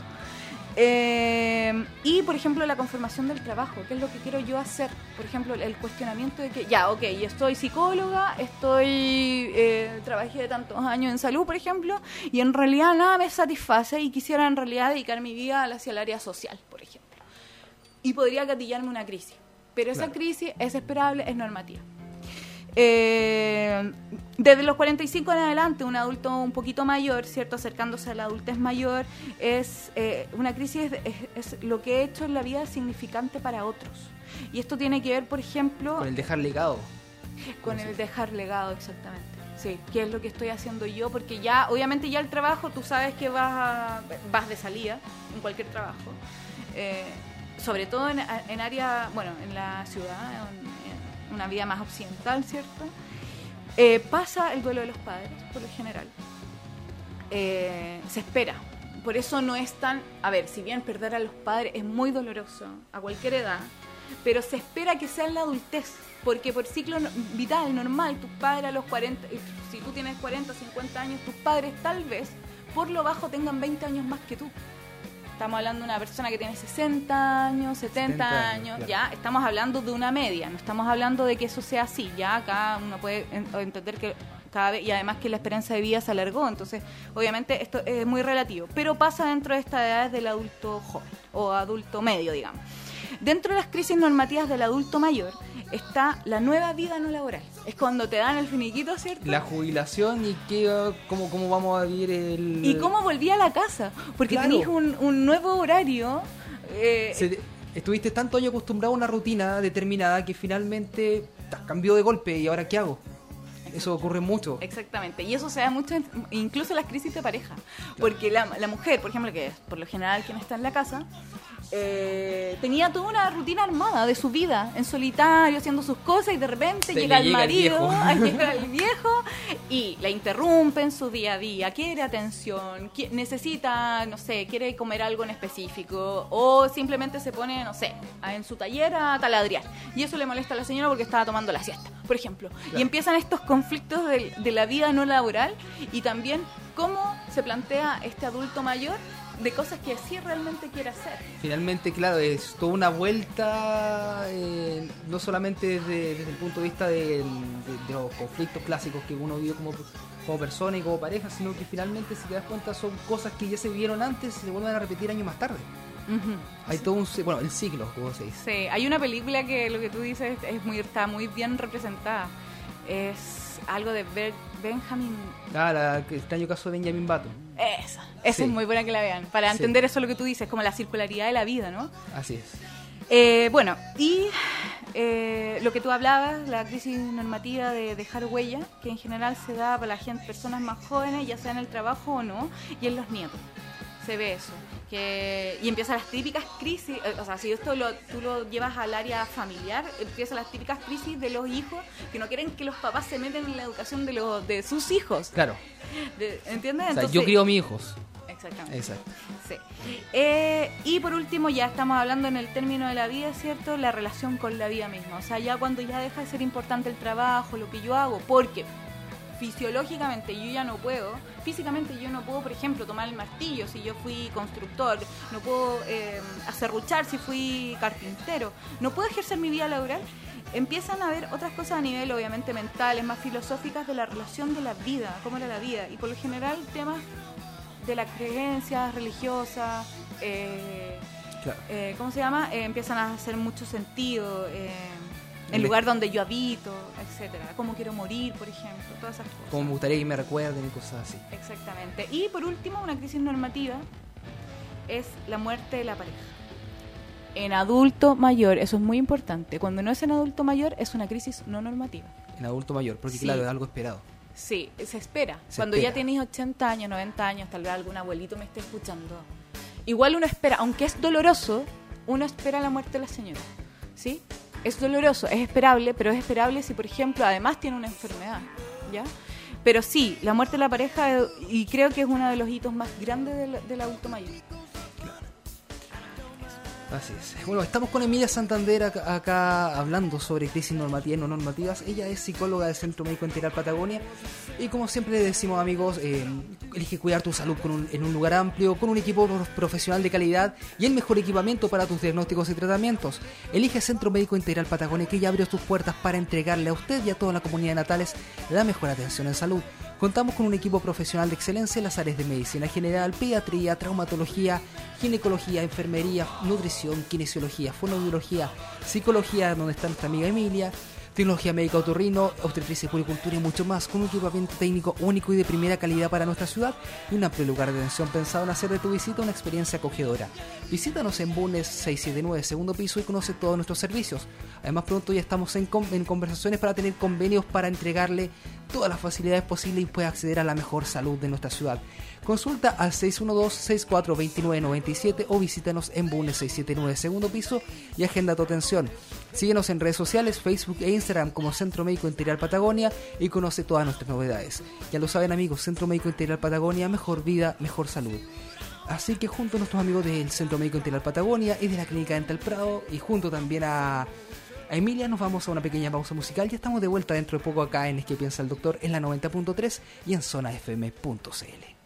Eh, y, por ejemplo, la conformación del trabajo, ¿qué es lo que quiero yo hacer? Por ejemplo, el cuestionamiento de que, ya, ok, yo estoy psicóloga, estoy, eh, trabajé tantos años en salud, por ejemplo, y en realidad nada me satisface y quisiera en realidad dedicar mi vida hacia el área social, por ejemplo. Y podría gatillarme una crisis, pero esa Claro. crisis es esperable, es normativa. Eh, desde los 45 en adelante, un adulto un poquito mayor, ¿cierto? Acercándose a la adultez mayor, es eh, una crisis, es, es lo que he hecho en la vida significante para otros. Y esto tiene que ver, por ejemplo, Con el dejar legado. con el dejar legado, exactamente. Sí, qué es lo que estoy haciendo yo, porque ya, obviamente ya el trabajo, tú sabes que vas, a- vas de salida en cualquier trabajo. Eh, sobre todo en, en área, bueno, en la ciudad, en una vida más occidental, ¿cierto? Eh, pasa el duelo de los padres, por lo general. Eh, se espera. Por eso no es tan, a ver, si bien perder a los padres es muy doloroso a cualquier edad, pero se espera que sea en la adultez, porque por ciclo vital normal, tus padres a los 40, eh, si tú tienes 40, 50 años, tus padres tal vez por lo bajo tengan 20 años más que tú. Estamos hablando de una persona que tiene 60 años, 70, 70 años, claro. ya estamos hablando de una media, no estamos hablando de que eso sea así, ya acá uno puede en- entender que cada vez, y además que la esperanza de vida se alargó, entonces obviamente esto es muy relativo, pero pasa dentro de estas edades del adulto joven o adulto medio, digamos. Dentro de las crisis normativas del adulto mayor está la nueva vida no laboral. Es cuando te dan el finiquito, ¿cierto? La jubilación y qué, cómo, cómo vamos a vivir el... ¿Y cómo volví a la casa? Porque Claro. tenías un, un nuevo horario. eh, Se- estuviste tanto año acostumbrado a una rutina determinada que finalmente cambió de golpe y ahora qué hago. Eso ocurre mucho. Exactamente, y eso se da mucho, en- incluso en las crisis de pareja, porque la, la mujer, por ejemplo, que es por lo general quien está en la casa, eh, tenía toda una rutina armada de su vida, en solitario, haciendo sus cosas, y de repente Se llega le el llega el marido, viejo. llega el viejo, y la interrumpe en su día a día, quiere atención, qui- necesita, no sé, quiere comer algo en específico, o simplemente se pone, no sé, en su taller a taladriar, y eso le molesta a la señora porque estaba tomando la siesta, por ejemplo. Y empiezan estos conflictos de, de la vida no laboral, y también cómo se plantea este adulto mayor de cosas que sí realmente quiere hacer. Finalmente, claro, es toda una vuelta, eh, no solamente desde, desde el punto de vista del- de, de los conflictos clásicos que uno vive como, como persona y como pareja, sino que finalmente, si te das cuenta, son cosas que ya se vivieron antes y se vuelven a repetir años más tarde. Hay todo un, bueno, el ciclo, como se dice. Sí, hay una película que lo que tú dices es muy, está muy bien representada. Es algo de Bert Benjamin. Ah, la, el extraño caso de Benjamin Button. Esa, esa Sí. es muy buena que la vean. Para Sí. entender eso lo que tú dices, como la circularidad de la vida, ¿no? Así es. Eh, bueno, y eh, lo que tú hablabas, la crisis normativa de dejar huella, que en general se da para la gente, personas más jóvenes, ya sea en el trabajo o no, y en los nietos. Se ve eso. Que, y empiezan las típicas crisis, eh, o sea, si esto lo, tú lo llevas al área familiar, empiezan las típicas crisis de los hijos que no quieren que los papás se metan en la educación de, los, de sus hijos. Claro. De- ¿Entiendes? O sea, Entonces- yo crío a mis hijos. Exactamente. Exacto. Sí. Eh, y por último, ya estamos hablando en el término de la vida, ¿cierto? La relación con la vida misma. O sea, ya cuando ya deja de ser importante el trabajo, lo que yo hago, porque fisiológicamente yo ya no puedo, físicamente yo no puedo, por ejemplo, tomar el martillo si yo fui constructor, no puedo eh, acerruchar si fui carpintero, no puedo ejercer mi vida laboral. Empiezan a haber otras cosas a nivel, obviamente, mentales, más filosóficas de la relación de la vida, cómo era la vida. Y por lo general, temas de las creencias religiosas, eh, Claro. eh, ¿cómo se llama? Eh, empiezan a hacer mucho sentido. El lugar donde yo habito, etcétera. Cómo quiero morir, por ejemplo, todas esas cosas. Como me gustaría que me recuerden y cosas así. Exactamente. Y por último, una crisis normativa es la muerte de la pareja. En adulto mayor, eso es muy importante. Cuando no es en adulto mayor, es una crisis no normativa. En adulto mayor, porque Sí. claro, es algo esperado. Sí, se espera. Se Cuando espera. ya tienes 80 años, 90 años, tal vez algún abuelito me esté escuchando. Igual uno espera, aunque es doloroso, uno espera la muerte de la señora. ¿Sí? Es doloroso, es esperable, pero es esperable si, por ejemplo, además tiene una enfermedad. ¿Ya? Pero sí, la muerte de la pareja, eh, y creo que es uno de los hitos más grandes del, del adulto mayor. Así es. Bueno, estamos con Emilia Santander acá, hablando sobre crisis normativas y no normativas. Ella es psicóloga del Centro Médico Integral Patagonia. Y como siempre decimos, amigos, eh, elige cuidar tu salud con un- en un lugar amplio, con un equipo pro- profesional de calidad y el mejor equipamiento para tus diagnósticos y tratamientos. Elige Centro Médico Integral Patagonia, que ya abrió sus puertas para entregarle a usted y a toda la comunidad de natales la mejor atención en salud. Contamos con un equipo profesional de excelencia en las áreas de medicina general, pediatría, traumatología, ginecología, enfermería, nutrición, kinesiología, fonoaudiología, psicología, donde está nuestra amiga Emilia, tecnología médica otorrino, obstetricia puricultura y mucho más, con un equipamiento técnico único y de primera calidad para nuestra ciudad y un amplio lugar de atención pensado en hacer de tu visita una experiencia acogedora. Visítanos en Bunes 679, segundo piso y conoce todos nuestros servicios. Además, pronto ya estamos en, en conversaciones para tener convenios para entregarle todas las facilidades posibles y pueda acceder a la mejor salud de nuestra ciudad. Consulta al 612-642997 o visítanos en Bunes 679 segundo piso y agenda tu atención. Síguenos en redes sociales, Facebook e Instagram como Centro Médico Integral Patagonia y conoce todas nuestras novedades. Ya lo saben amigos, Centro Médico Integral Patagonia, mejor vida, mejor salud. Así que junto a nuestros amigos del Centro Médico Integral Patagonia y de la Clínica Dental Prado y junto también a, a Emilia nos vamos a una pequeña pausa musical. Ya estamos de vuelta dentro de poco acá en Es que piensa el doctor en la 90.3 y en zonafm.cl.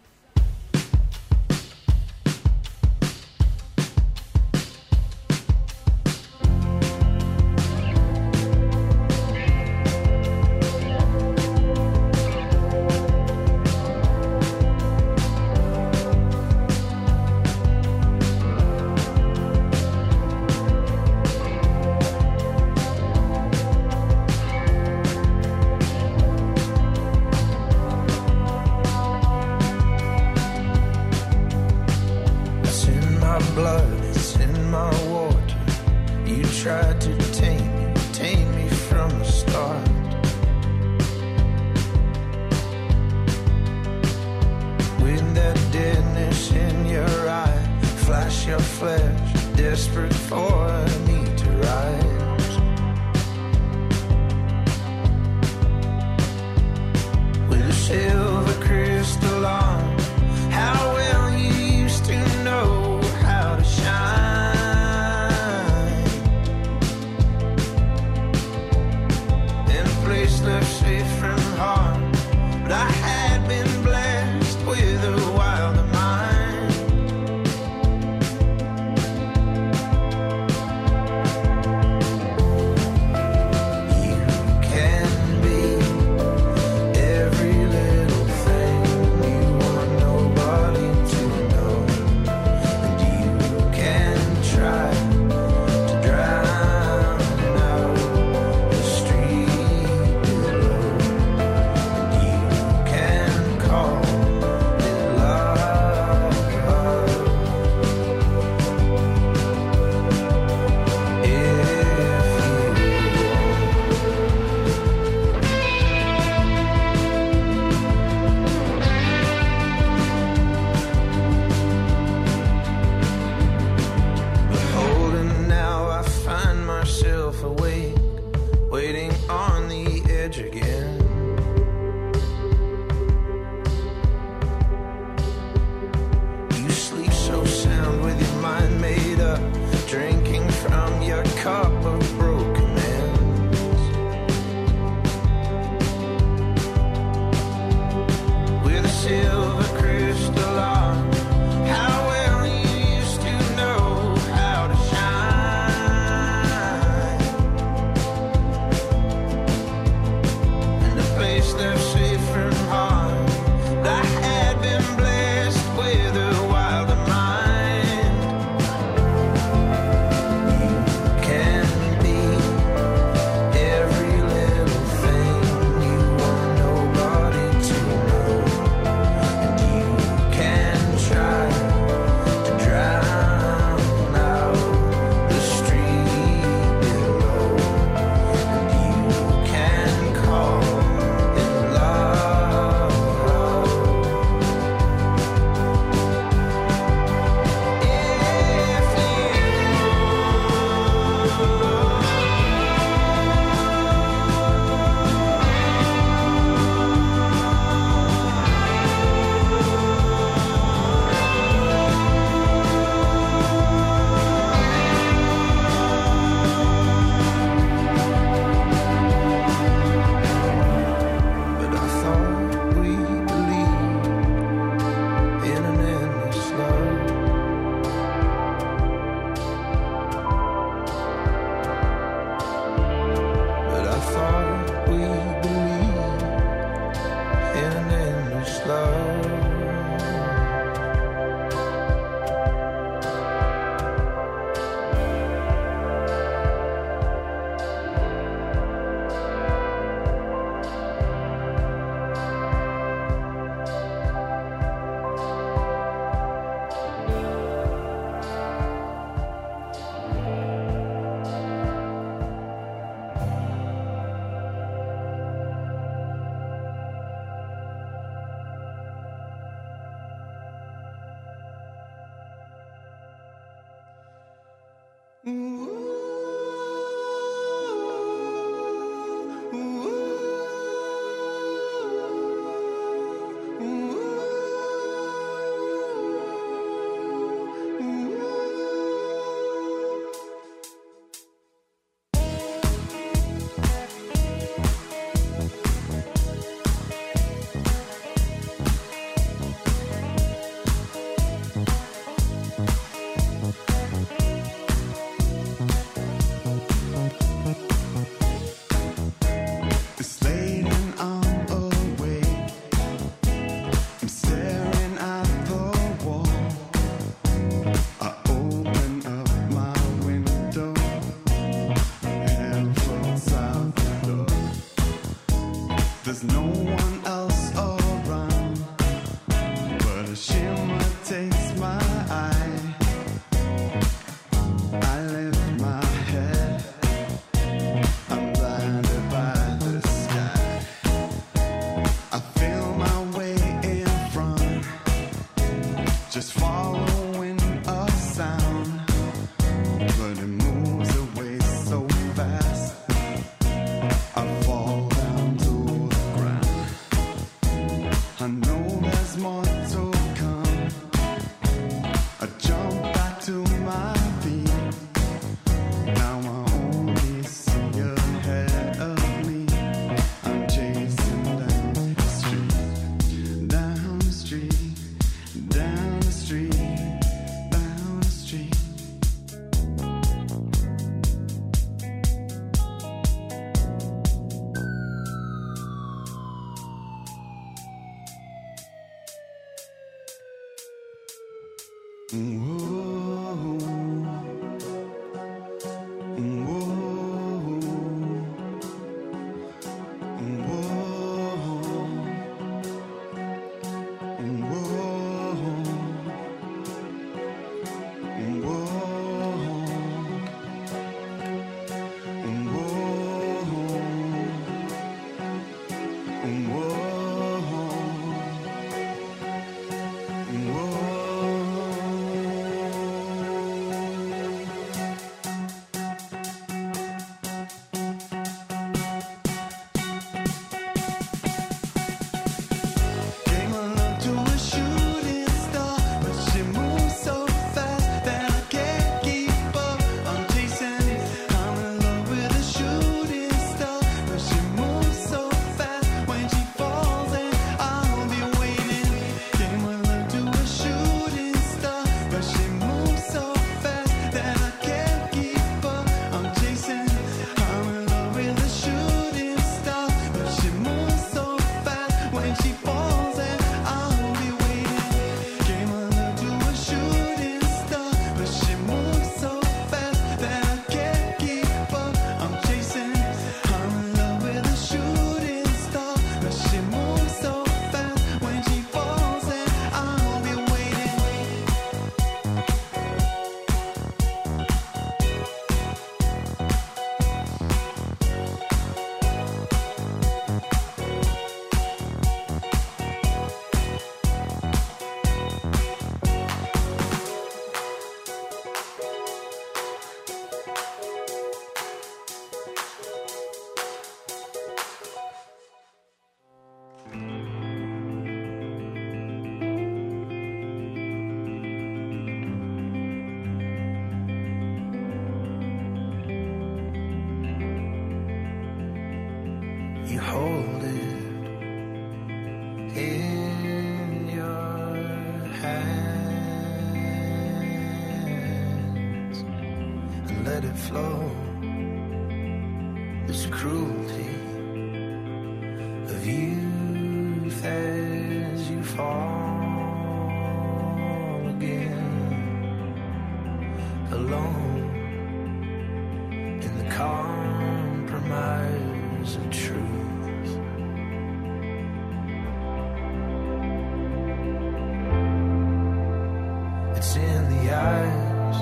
It's in the eyes.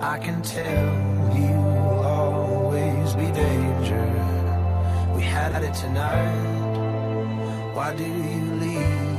I can tell you'll always be danger. We had it tonight. Why do you leave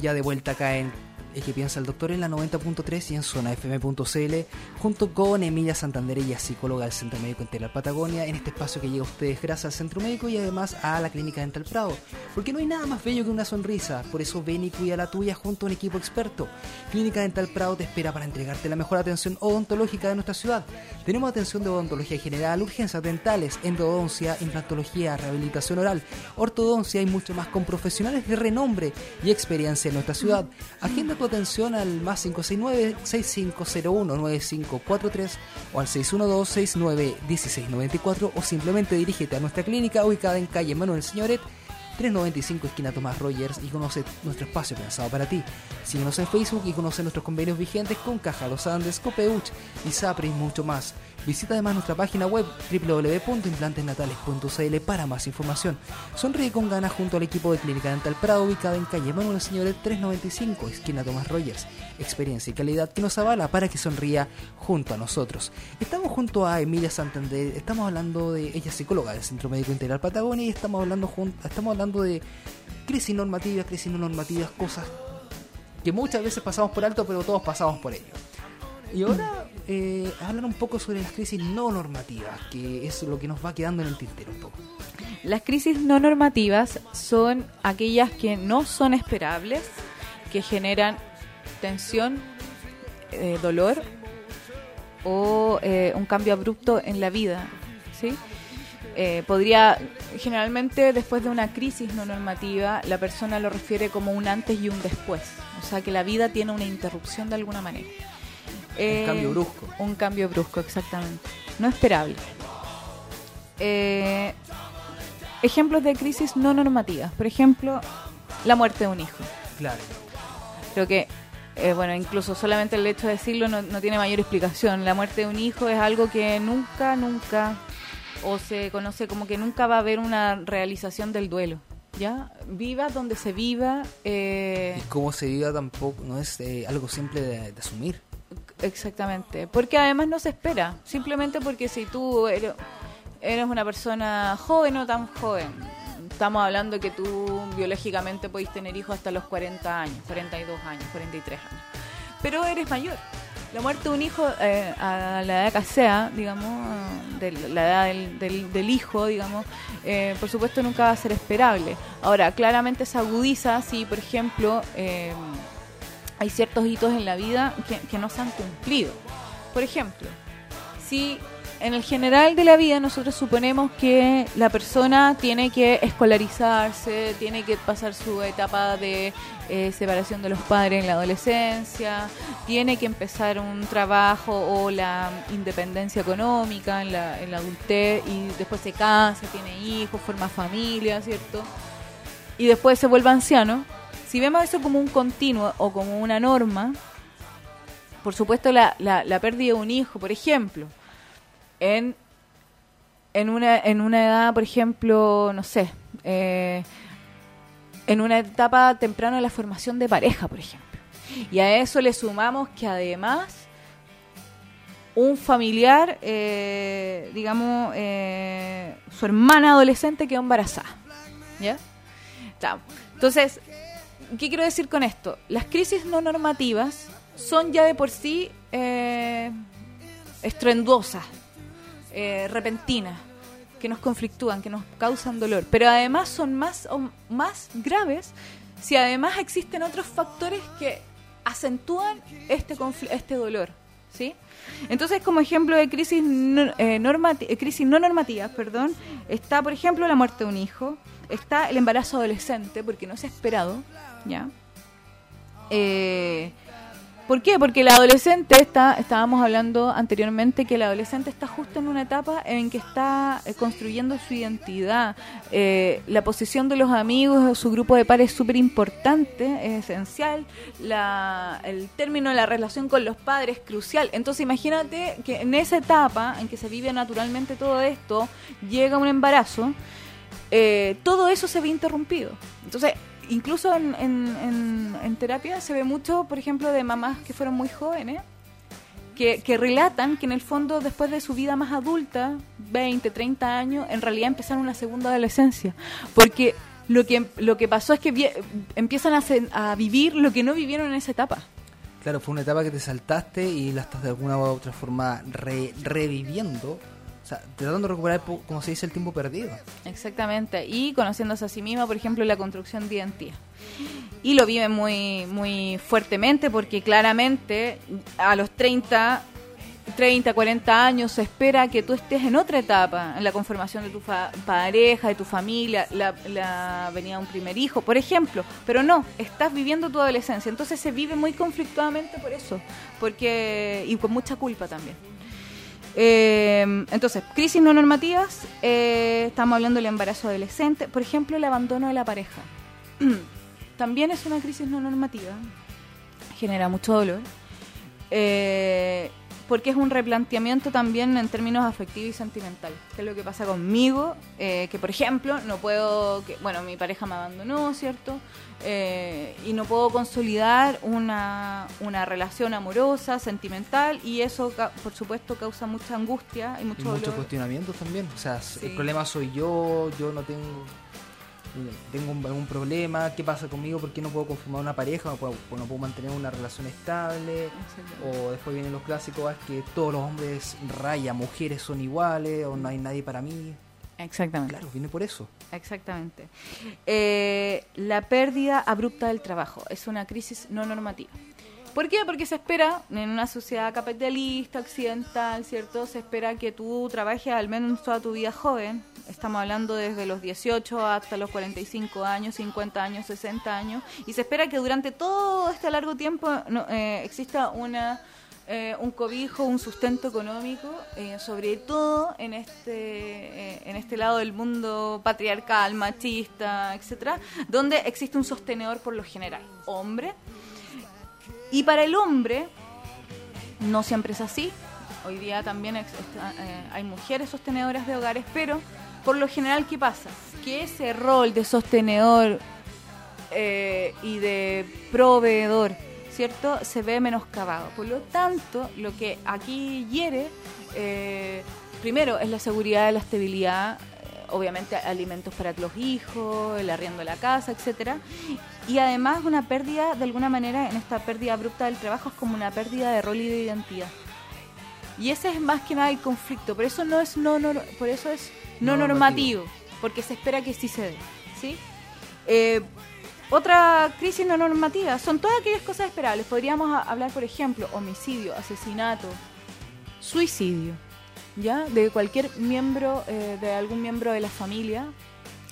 ya de vuelta acá en El que piensa el doctor en la 90.3 y en zona fm.cl junto con Emilia Santander, ella es psicóloga del Centro Médico Integral Patagonia, en este espacio que llega a ustedes gracias al Centro Médico y además a la Clínica Dental Prado, porque no hay nada más bello que una sonrisa, por eso ven y cuida la tuya junto a un equipo experto. Clínica Dental Prado te espera para entregarte la mejor atención odontológica de nuestra ciudad. Tenemos atención de odontología general, urgencias dentales, endodoncia, implantología, rehabilitación oral, ortodoncia y mucho más con profesionales de renombre y experiencia en nuestra ciudad. Agenda tu atención al más 569-6501-9543 o al 612-69-1694 o simplemente dirígete a nuestra clínica ubicada en calle Manuel Señoret 395 esquina Tomás Rogers y conoce nuestro espacio pensado para ti. Síguenos en Facebook y conoce nuestros convenios vigentes con Caja Los Andes, Copeuch, ISAPRE y mucho más. Visita además nuestra página web www.implantesnatales.cl para más información. Sonríe con ganas junto al equipo de Clínica Dental Prado ubicada en calle Manuel Señores 395 esquina Tomás Rogers. Experiencia y calidad que nos avala para que sonría junto a nosotros. Estamos junto a Emilia Santander, estamos hablando de ella es psicóloga del Centro Médico Integral Patagonia y estamos hablando estamos hablando de crisis normativas, crisis no normativas, cosas que muchas veces pasamos por alto, pero todos pasamos por ello. Y ahora eh, hablar un poco sobre las crisis no normativas, que es lo que nos va quedando en el tintero un poco. Las crisis no normativas son aquellas que no son esperables, que generan tensión, eh, dolor o eh, un cambio abrupto en la vida. ¿sí? Eh, podría, generalmente después de una crisis no normativa, la persona lo refiere como un antes y un después. O sea, que la vida tiene una interrupción de alguna manera. Eh, cambio brusco. Un cambio brusco, exactamente. No esperable. Eh, ejemplos de crisis no normativas. Por ejemplo, la muerte de un hijo. Claro. Creo que, eh, bueno, incluso solamente el hecho de decirlo no, no tiene mayor explicación. La muerte de un hijo es algo que nunca, nunca, o se conoce como que nunca va a haber una realización del duelo. ¿Ya? Viva donde se viva. eh, Y cómo se viva tampoco, no es eh, algo simple de, de asumir. Exactamente, porque además no se espera, simplemente porque si tú eres, eres una persona joven o tan joven, estamos hablando que tú biológicamente podéis tener hijos hasta los 40 años, 42 años, 43 años, pero eres mayor. La muerte de un hijo eh, a la edad que sea, digamos, de la edad del, del- del hijo, digamos, eh, por supuesto nunca va a ser esperable. Ahora, claramente se agudiza si, por ejemplo, eh, hay ciertos hitos en la vida que, no se han cumplido. Por ejemplo, si en el general de la vida nosotros suponemos que la persona tiene que escolarizarse, tiene que pasar su etapa de eh, separación de los padres en la adolescencia, tiene que empezar un trabajo o la independencia económica en la, en la adultez y después se casa, tiene hijos, forma familia, ¿cierto? Y después se vuelve anciano. Si vemos eso como un continuo o como una norma, por supuesto la, la, pérdida de un hijo, por ejemplo, en, en, una, en una edad, por ejemplo, no sé, eh, en una etapa temprana de la formación de pareja, por ejemplo. Y a eso le sumamos que además un familiar, eh, digamos, eh, su hermana adolescente quedó embarazada. Ya. Entonces, ¿qué quiero decir con esto? Las crisis no normativas son ya de por sí eh, estruendosas, eh, repentinas, que nos conflictúan, que nos causan dolor, pero además son más, o más graves si además existen otros factores que acentúan este, este dolor. ¿sí? Entonces, como ejemplo de crisis no, eh, normati- eh, crisis no normativas, perdón, está, por ejemplo, la muerte de un hijo, está el embarazo adolescente, porque no se ha esperado, ¿ya? Eh, ¿Por qué? Porque la adolescente está, estábamos hablando anteriormente que la adolescente está justo en una etapa en que está eh, construyendo su identidad. Eh, la posición de los amigos, su grupo de pares es súper importante, es esencial. La, el término de la relación con los padres es crucial. Entonces imagínate que en esa etapa en que se vive naturalmente todo esto, llega un embarazo, eh, todo eso se ve interrumpido. Entonces, incluso en, en- en- terapia se ve mucho, por ejemplo, de mamás que fueron muy jóvenes, que, que relatan que en el fondo, después de su vida más adulta, 20, 30 años, en realidad empezaron una segunda adolescencia. Porque lo que, lo que pasó es que vi- empiezan a, se- a vivir lo que no vivieron en esa etapa. Claro, fue una etapa que te saltaste y la estás de alguna u otra forma re- reviviendo. Sea, tratando de recuperar, como se dice, el tiempo perdido. Exactamente, y conociéndose a sí misma, por ejemplo, la construcción de identidad. Y lo vive muy, muy fuertemente porque claramente a los 30, 30, 40 años se espera que tú estés en otra etapa, en la conformación de tu fa- pareja, de tu familia, la, la venida de un primer hijo, por ejemplo. Pero no, estás viviendo tu adolescencia, entonces se vive muy conflictuadamente por eso, porque y con mucha culpa también. Eh, entonces, crisis no normativas, eh, estamos hablando del embarazo adolescente, por ejemplo, el abandono de la pareja. También es una crisis no normativa, genera mucho dolor, eh, porque es un replanteamiento también en términos afectivos y sentimentales, que es lo que pasa conmigo, eh, que por ejemplo, no puedo, que, bueno, mi pareja me abandonó, ¿cierto? Eh, y no puedo consolidar una, una relación amorosa, sentimental, y eso, por supuesto, causa mucha angustia y mucho Y muchos dolor. cuestionamientos también. O sea, Sí. el problema soy yo, yo no tengo... tengo un- algún problema, ¿qué pasa conmigo? ¿Por qué no puedo conformar una pareja? ¿No puedo, no puedo mantener una relación estable? O después vienen los clásicos, ah, es que todos los hombres raya, mujeres son iguales, o no hay nadie para mí. Exactamente. Claro, viene por eso. Exactamente. Eh, la pérdida abrupta del trabajo es una crisis no normativa. ¿Por qué? Porque se espera, en una sociedad capitalista, occidental, ¿cierto? Se espera que tú trabajes al menos toda tu vida joven. Estamos hablando desde los 18 hasta los 45 años, 50 años, 60 años. Y se espera que durante todo este largo tiempo no, eh, exista una eh, un cobijo, un sustento económico, eh, sobre todo en este, eh, en este lado del mundo patriarcal, machista, etcétera, donde existe un sostenedor por lo general, hombre. Y para el hombre, no siempre es así. Hoy día también eh, hay mujeres sostenedoras de hogares, pero por lo general, ¿qué pasa? Que ese rol de sostenedor eh, y de proveedor, ¿cierto? Se ve menoscabado. Por lo tanto, lo que aquí hiere, eh, primero, es la seguridad de la estabilidad, obviamente alimentos para los hijos, el arriendo de la casa, etcétera, y además una pérdida, de alguna manera, en esta pérdida abrupta del trabajo es como una pérdida de rol y de identidad. Y ese es más que nada el conflicto, por eso no es no, nor- por eso es no, No normativo, porque se espera que sí se dé, ¿sí? Eh, otra crisis no normativa son todas aquellas cosas esperables. Podríamos hablar, por ejemplo, homicidio, asesinato, suicidio, ¿ya? De cualquier miembro, eh, de algún miembro de la familia,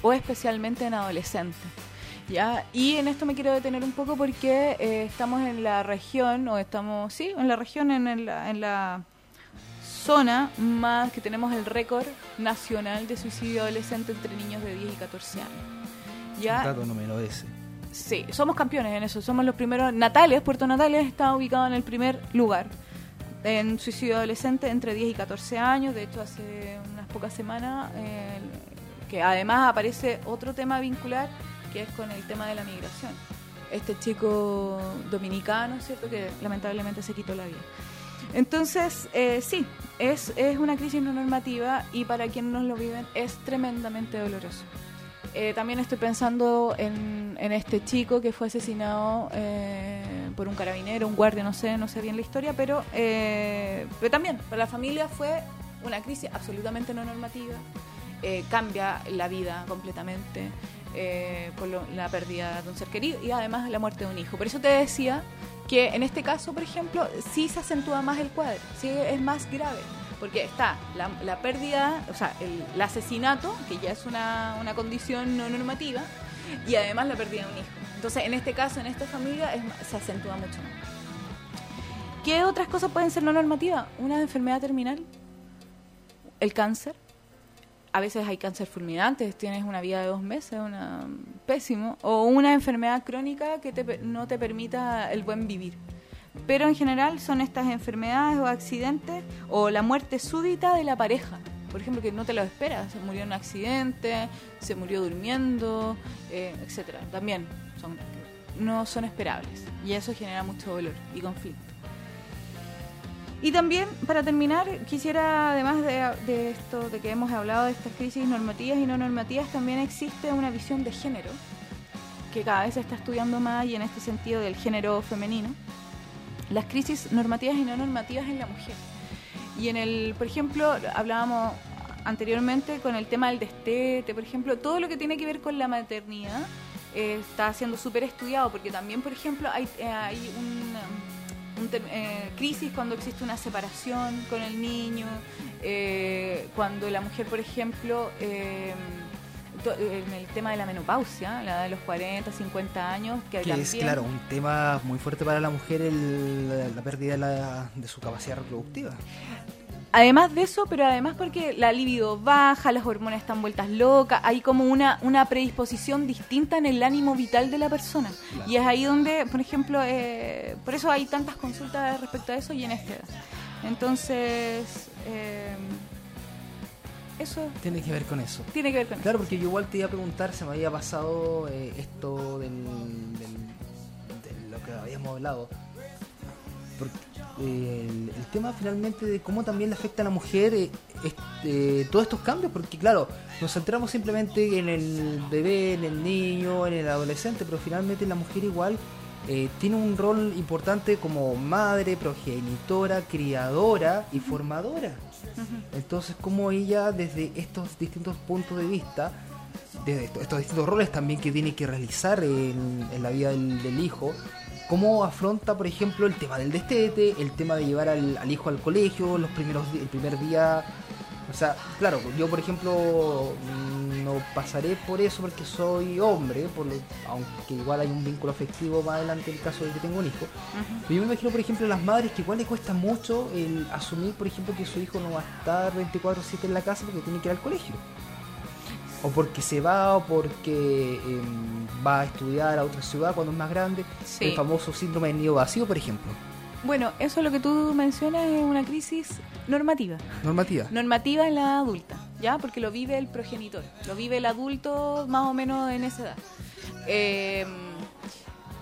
o especialmente en adolescentes. ¿Ya? Y en esto me quiero detener un poco porque eh, estamos en la región, o estamos, sí, en la región, en, el- en la zona más que tenemos el récord nacional de suicidio adolescente entre niños de 10 y 14 años. ¿Ya? Dato número ese. Sí, somos campeones en eso. Somos los primeros. Natales, Puerto Natales está ubicado en el primer lugar en suicidio adolescente entre 10 y 14 años. De hecho, hace unas pocas semanas, eh, que además aparece otro tema vincular, que es con el tema de la migración. Este chico dominicano, ¿cierto? Que lamentablemente se quitó la vida. Entonces, eh, sí, es, es una crisis no normativa y para quienes no lo viven es tremendamente doloroso. Eh, también estoy pensando en, en este chico que fue asesinado eh, por un carabinero, un guardia, no sé, no sé bien la historia, pero, eh, pero también para la familia fue una crisis absolutamente no normativa. Eh, cambia la vida completamente eh, por lo- la pérdida de un ser querido y además la muerte de un hijo. Por eso te decía que en este caso, por ejemplo, sí se acentúa más el cuadro, sí es más grave, porque está la, la pérdida, o sea, el, asesinato, que ya es una, una condición no normativa, y además la pérdida de un hijo. Entonces, en este caso, en esta familia, es se acentúa mucho más. ¿Qué otras cosas pueden ser no normativas? Una enfermedad terminal, el cáncer. A veces hay cáncer fulminante, tienes una vida de dos meses, una pésimo, o una enfermedad crónica que te no te permita el buen vivir. Pero en general son estas enfermedades o accidentes o la muerte súbita de la pareja. Por ejemplo, que no te lo esperas, se murió en un accidente, se murió durmiendo, eh, etcétera. También son, no son esperables y eso genera mucho dolor y conflicto. Y también, para terminar, quisiera, además de, de esto, de que hemos hablado de estas crisis normativas y no normativas, también existe una visión de género, que cada vez se está estudiando más y en este sentido del género femenino, las crisis normativas y no normativas en la mujer. Y en el, por ejemplo, hablábamos anteriormente con el tema del destete, por ejemplo, todo lo que tiene que ver con la maternidad eh, está siendo súper estudiado, porque también, por ejemplo, hay, eh, hay un, eh, crisis cuando existe una separación con el niño, eh, cuando la mujer, por ejemplo, eh, en el tema de la menopausia, la edad de los 40, 50 años, que, Que es, claro, un tema muy fuerte para la mujer el- la pérdida de, la- de su capacidad reproductiva. Además de eso, pero además porque la libido baja, las hormonas están vueltas locas, hay como una, una predisposición distinta en el ánimo vital de la persona. Claro. Y es ahí donde, por ejemplo, eh, por eso hay tantas consultas respecto a eso y en esta edad. Entonces, eh, eso Tiene que ver con eso. tiene que ver con eso. Claro, porque yo igual te iba a preguntar, se me había pasado eh, esto del, del- de lo que habíamos hablado. Porque eh, el, el tema finalmente de cómo también le afecta a la mujer eh, este, todos estos cambios, porque claro, nos centramos simplemente en el bebé, en el niño, en el adolescente, pero finalmente la mujer igual eh, tiene un rol importante como madre, progenitora, criadora y formadora. Entonces, como ella desde estos distintos puntos de vista, desde esto- estos distintos roles también que tiene que realizar en, en la vida del, del hijo, cómo afronta, por ejemplo, el tema del destete, el tema de llevar al, al hijo al colegio, los primeros el primer día. O sea, claro, yo por ejemplo mm, no pasaré por eso porque soy hombre, por lo- aunque igual hay un vínculo afectivo más adelante en el caso de que tengo un hijo. Pero yo me imagino, por ejemplo, a las madres que igual les cuesta mucho el asumir, por ejemplo, que su hijo no va a estar 24/7 en la casa porque tiene que ir al colegio. O porque se va, o porque em, va a estudiar a otra ciudad cuando es más grande. Sí. El famoso síndrome del nido vacío, por ejemplo. Bueno, eso lo que tú mencionas es una crisis normativa. Normativa. Normativa en la adulta, ¿ya? Porque lo vive el progenitor, lo vive el adulto más o menos en esa edad. Eh,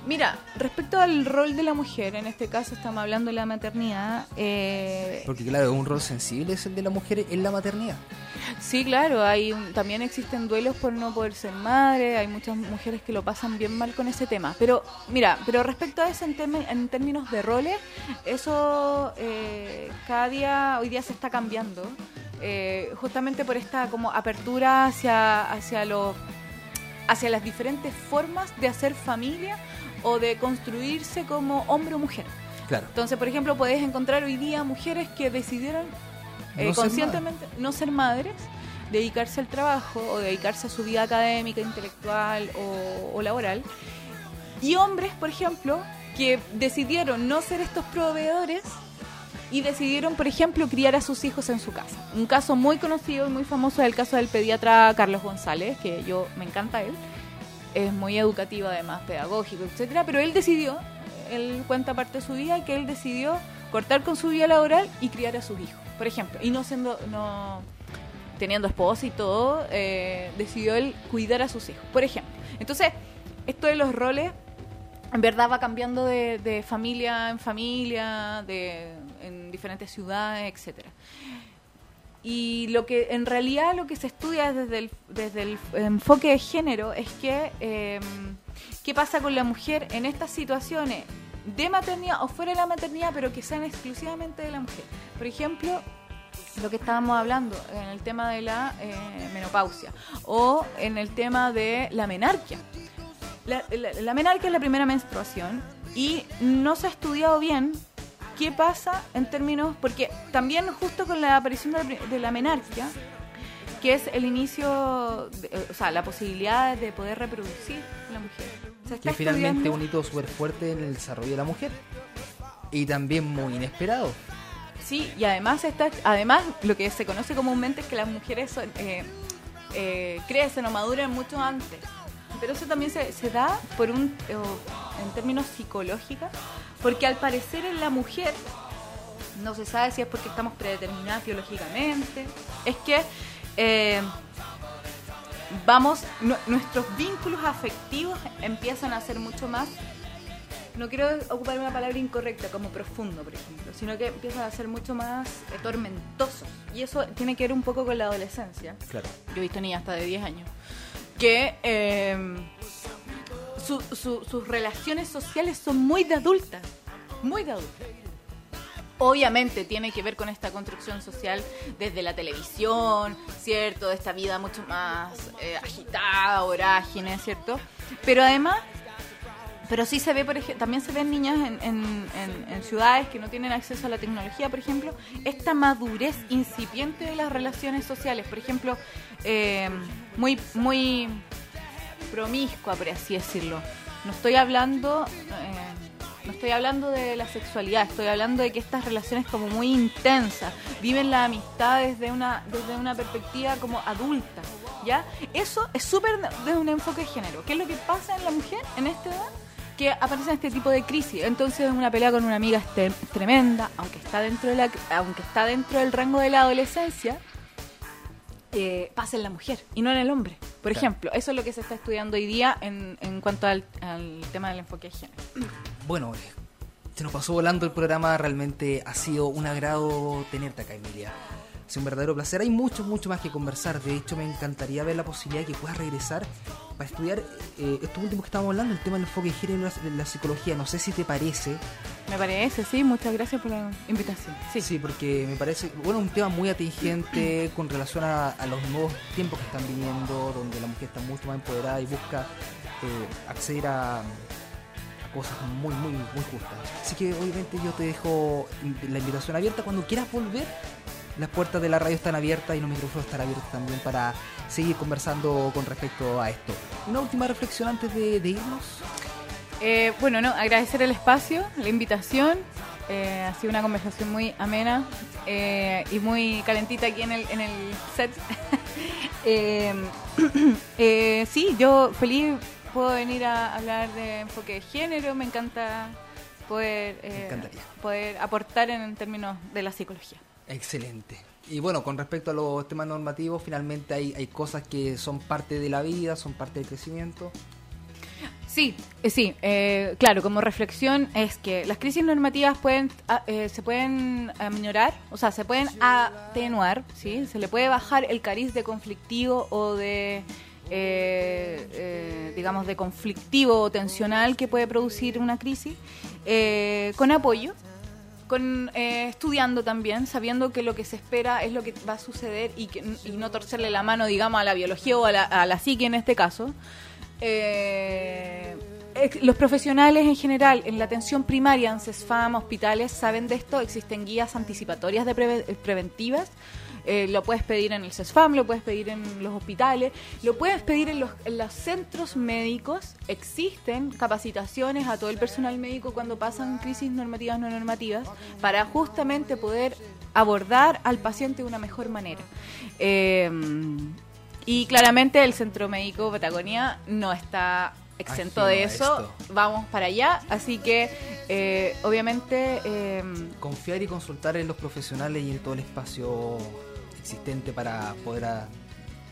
mira, respecto al rol de la mujer, en este caso estamos hablando de la maternidad, eh, Porque claro, un rol sensible es el de la mujer en la maternidad. Sí, claro, hay un- también existen duelos por no poder ser madre, hay muchas mujeres que lo pasan bien mal con ese tema. Pero mira, pero respecto a eso en, en términos de roles, eso eh, cada día, hoy día se está cambiando, eh, justamente por esta como apertura hacia, hacia, los hacia las diferentes formas de hacer familia o de construirse como hombre o mujer. Claro. Entonces, por ejemplo, puedes encontrar hoy día mujeres que decidieron eh, No ser conscientemente no ser madres, dedicarse al trabajo o dedicarse a su vida académica, intelectual o, o laboral. Y hombres, por ejemplo, que decidieron no ser estos proveedores y decidieron, por ejemplo, criar a sus hijos en su casa. Un caso muy conocido y muy famoso es el caso del pediatra Carlos González, que yo me encanta él. Es muy educativo, además, pedagógico, etcétera, pero él decidió, él cuenta parte de su vida, que él decidió cortar con su vida laboral y criar a sus hijos, por ejemplo, y no siendo, no teniendo esposa y todo, eh, decidió él cuidar a sus hijos, por ejemplo. Entonces, esto de los roles en verdad va cambiando de, de familia en familia, de, en diferentes ciudades, etcétera. Y lo que en realidad lo que se estudia desde el, desde el enfoque de género es que eh, qué pasa con la mujer en estas situaciones de maternidad o fuera de la maternidad, pero que sean exclusivamente de la mujer. Por ejemplo, lo que estábamos hablando en el tema de la eh, menopausia o en el tema de la menarquia. La, la- la menarquia es la primera menstruación y no se ha estudiado bien qué pasa en términos, porque también justo con la aparición de la, de la menarquia, que es el inicio, de- o sea, la posibilidad de poder reproducir la mujer. Se Que finalmente un hito súper fuerte en el desarrollo de la mujer. Y también muy inesperado. Sí, y además está, además lo que se conoce comúnmente es que las mujeres son, eh, eh, crecen o maduran mucho antes. Pero eso también se, se da por un, eh, en términos psicológicos, porque al parecer en la mujer, no se sabe si es porque estamos predeterminadas biológicamente, es que eh, vamos, nu- nuestros vínculos afectivos empiezan a ser mucho más no quiero ocupar una palabra incorrecta como profundo, por ejemplo, sino que empiezan a ser mucho más eh, tormentosos. Y eso tiene que ver un poco con la adolescencia. Claro. Yo he visto niñas hasta de 10 años que su- su- sus relaciones sociales son muy de adultas, muy de adultas. Obviamente tiene que ver con esta construcción social desde la televisión, ¿cierto? De esta vida mucho más eh, agitada, vorágine, ¿cierto? Pero además pero sí se ve, por ejemplo, también se ven niñas en, en- en- ciudades que no tienen acceso a la tecnología, por ejemplo, esta madurez incipiente de las relaciones sociales, por ejemplo, eh, muy, muy promiscua, por así decirlo. No estoy hablando, eh, no estoy hablando de la sexualidad, estoy hablando de que estas relaciones como muy intensas, viven la amistad desde una, desde una perspectiva como adulta, ¿ya? Eso es súper de un enfoque de género. ¿Qué es lo que pasa en la mujer en esta edad? Que aparecen este tipo de crisis. Entonces una pelea con una amiga es tremenda, aunque está dentro de la, aunque está dentro del rango de la adolescencia, eh, pasa en la mujer y no en el hombre. Por Claro. ejemplo, eso es lo que se está estudiando hoy día en, en cuanto al, al tema del enfoque de género. Bueno, eh, Se nos pasó volando el programa, realmente ha sido un agrado tenerte acá, Emilia. Sido un verdadero placer. Hay mucho, mucho más que conversar. De hecho, me encantaría ver la posibilidad de que puedas regresar para estudiar eh, esto último que estábamos hablando, el tema del enfoque de género en la, psicología. No sé si te parece. Me parece, sí, muchas gracias por la invitación. Sí, Sí, porque me parece, bueno, un tema muy atingente con relación a, a los nuevos tiempos que están viniendo, donde la mujer está mucho más empoderada y busca eh, acceder a cosas muy, muy, muy justas. Así que obviamente yo te dejo la invitación abierta. Cuando quieras volver, las puertas de la radio están abiertas y los micrófonos están abiertos también para seguir conversando con respecto a esto. Una última reflexión antes de, de irnos. Eh, bueno, no, agradecer el espacio, la invitación. Eh, ha sido una conversación muy amena eh, y muy calentita aquí en el, en el set. Eh, sí, yo feliz puedo venir a hablar de enfoque de género. Me encanta poder, poder aportar en términos de la psicología. Excelente. Y bueno, con respecto a los temas normativos, finalmente hay, hay cosas que son parte de la vida, son parte del crecimiento. Sí, eh, sí, eh, claro, como reflexión es que las crisis normativas pueden ah, eh, se pueden aminorar, o sea, se pueden atenuar, ¿sí? Se le puede bajar el cariz de conflictivo o de, eh, eh, digamos, de conflictivo o tensional que puede producir una crisis con apoyo, con eh, estudiando también, sabiendo que lo que se espera es lo que va a suceder y, que, y no torcerle la mano, digamos, a la biología o a la, a psique en este caso. Eh, los profesionales en general en la atención primaria, en CESFAM, hospitales, saben de esto. Existen guías anticipatorias de preve- preventivas. Eh, lo puedes pedir en el CESFAM, lo puedes pedir en los hospitales, lo puedes pedir en los, en los centros médicos. Existen capacitaciones a todo el personal médico cuando pasan crisis normativas no normativas para justamente poder abordar al paciente de una mejor manera. Eh, y claramente el Centro Médico Patagonia no está exento de eso. esto. Vamos para allá. Así que, eh, obviamente, eh, Confiar y consultar en los profesionales y en todo el espacio existente para poder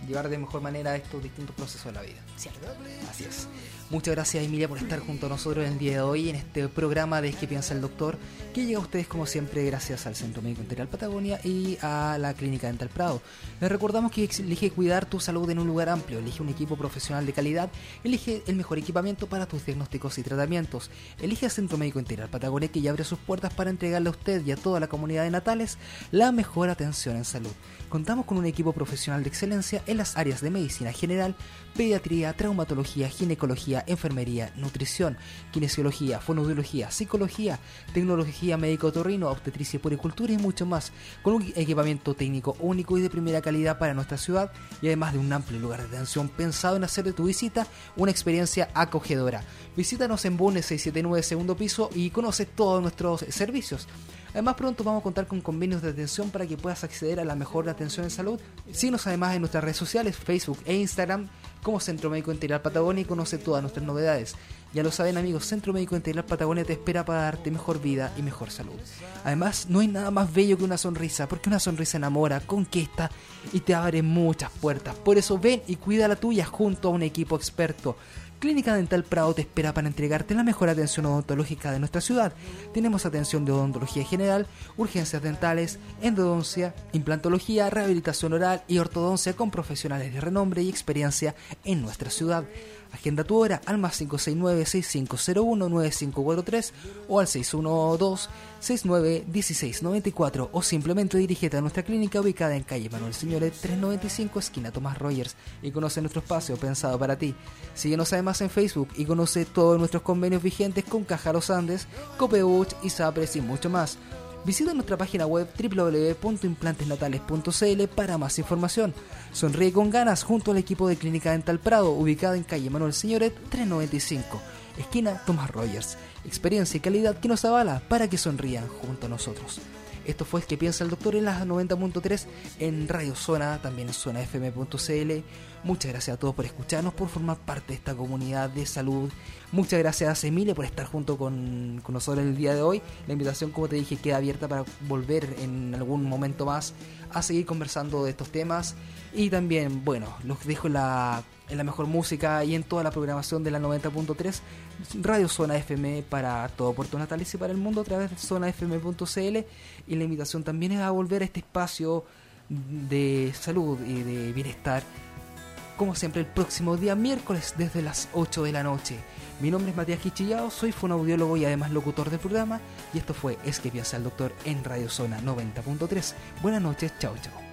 llevar de mejor manera estos distintos procesos de la vida. cierto. Así es. Muchas gracias Emilia por estar junto a nosotros el día de hoy en este programa de ¿Qué piensa el doctor? Que llega a ustedes como siempre gracias al Centro Médico Integral Patagonia y a la Clínica Dental Prado. Les recordamos que elige cuidar tu salud en un lugar amplio, elige un equipo profesional de calidad, elige el mejor equipamiento para tus diagnósticos y tratamientos, elige al Centro Médico Integral Patagonia que ya abre sus puertas para entregarle a usted y a toda la comunidad de Natales la mejor atención en salud. Contamos con un equipo profesional de excelencia en las áreas de medicina general, pediatría, traumatología, ginecología, enfermería, nutrición, kinesiología, fonoaudiología, psicología, tecnología médico-otorrino, obstetricia y puericultura y mucho más, con un equipamiento técnico único y de primera calidad para nuestra ciudad y además de un amplio lugar de atención pensado en hacer de tu visita una experiencia acogedora. Visítanos en Bundes 679 segundo piso y conoce todos nuestros servicios. Además pronto vamos a contar con convenios de atención para que puedas acceder a la mejor atención en salud. Síguenos además en nuestras redes sociales, Facebook e Instagram como Centro Médico Integral Patagonia y conoce todas nuestras novedades. Ya lo saben amigos, Centro Médico Integral Patagonia te espera para darte mejor vida y mejor salud. Además, no hay nada más bello que una sonrisa, porque una sonrisa enamora, conquista y te abre muchas puertas. Por eso ven y cuida la tuya junto a un equipo experto. Clínica Dental Prado te espera para entregarte la mejor atención odontológica de nuestra ciudad. Tenemos atención de odontología general, urgencias dentales, endodoncia, implantología, rehabilitación oral y ortodoncia con profesionales de renombre y experiencia en nuestra ciudad. Agenda tu hora al más 569-6501-9543 o al 612-691694 o simplemente dirígete a nuestra clínica ubicada en calle Manuel Señores 395 esquina Tomás Rogers y conoce nuestro espacio pensado para ti. Síguenos además en Facebook y conoce todos nuestros convenios vigentes con Caja Los Andes, Copeuch, Isapres y mucho más. Visita nuestra página web www.implantesnatales.cl para más información. Sonríe con ganas junto al equipo de Clínica Dental Prado, ubicada en calle Manuel Señoret 395, esquina Tomás Rogers. Experiencia y calidad que nos avala para que sonrían junto a nosotros. Esto fue el que piensa el doctor en las 90.3 en Radio Zona, también en zonafm.cl. Muchas gracias a todos por escucharnos, por formar parte de esta comunidad de salud. Muchas gracias a por estar junto con, con nosotros el día de hoy. La invitación, como te dije, queda abierta para volver en algún momento más a seguir conversando de estos temas. Y también, bueno, los dejo en la, en la mejor música y en toda la programación de la 90.3 Radio Zona FM para todo Puerto Natales y para el mundo a través de zonafm.cl. Y la invitación también es a volver a este espacio de salud y de bienestar como siempre el próximo día miércoles desde las 8 de la noche. Mi nombre es Matías Quichillao, soy fonoaudiólogo y además locutor del programa y esto fue Es que doctor en Radio Zona 90.3. Buenas noches, chao chao.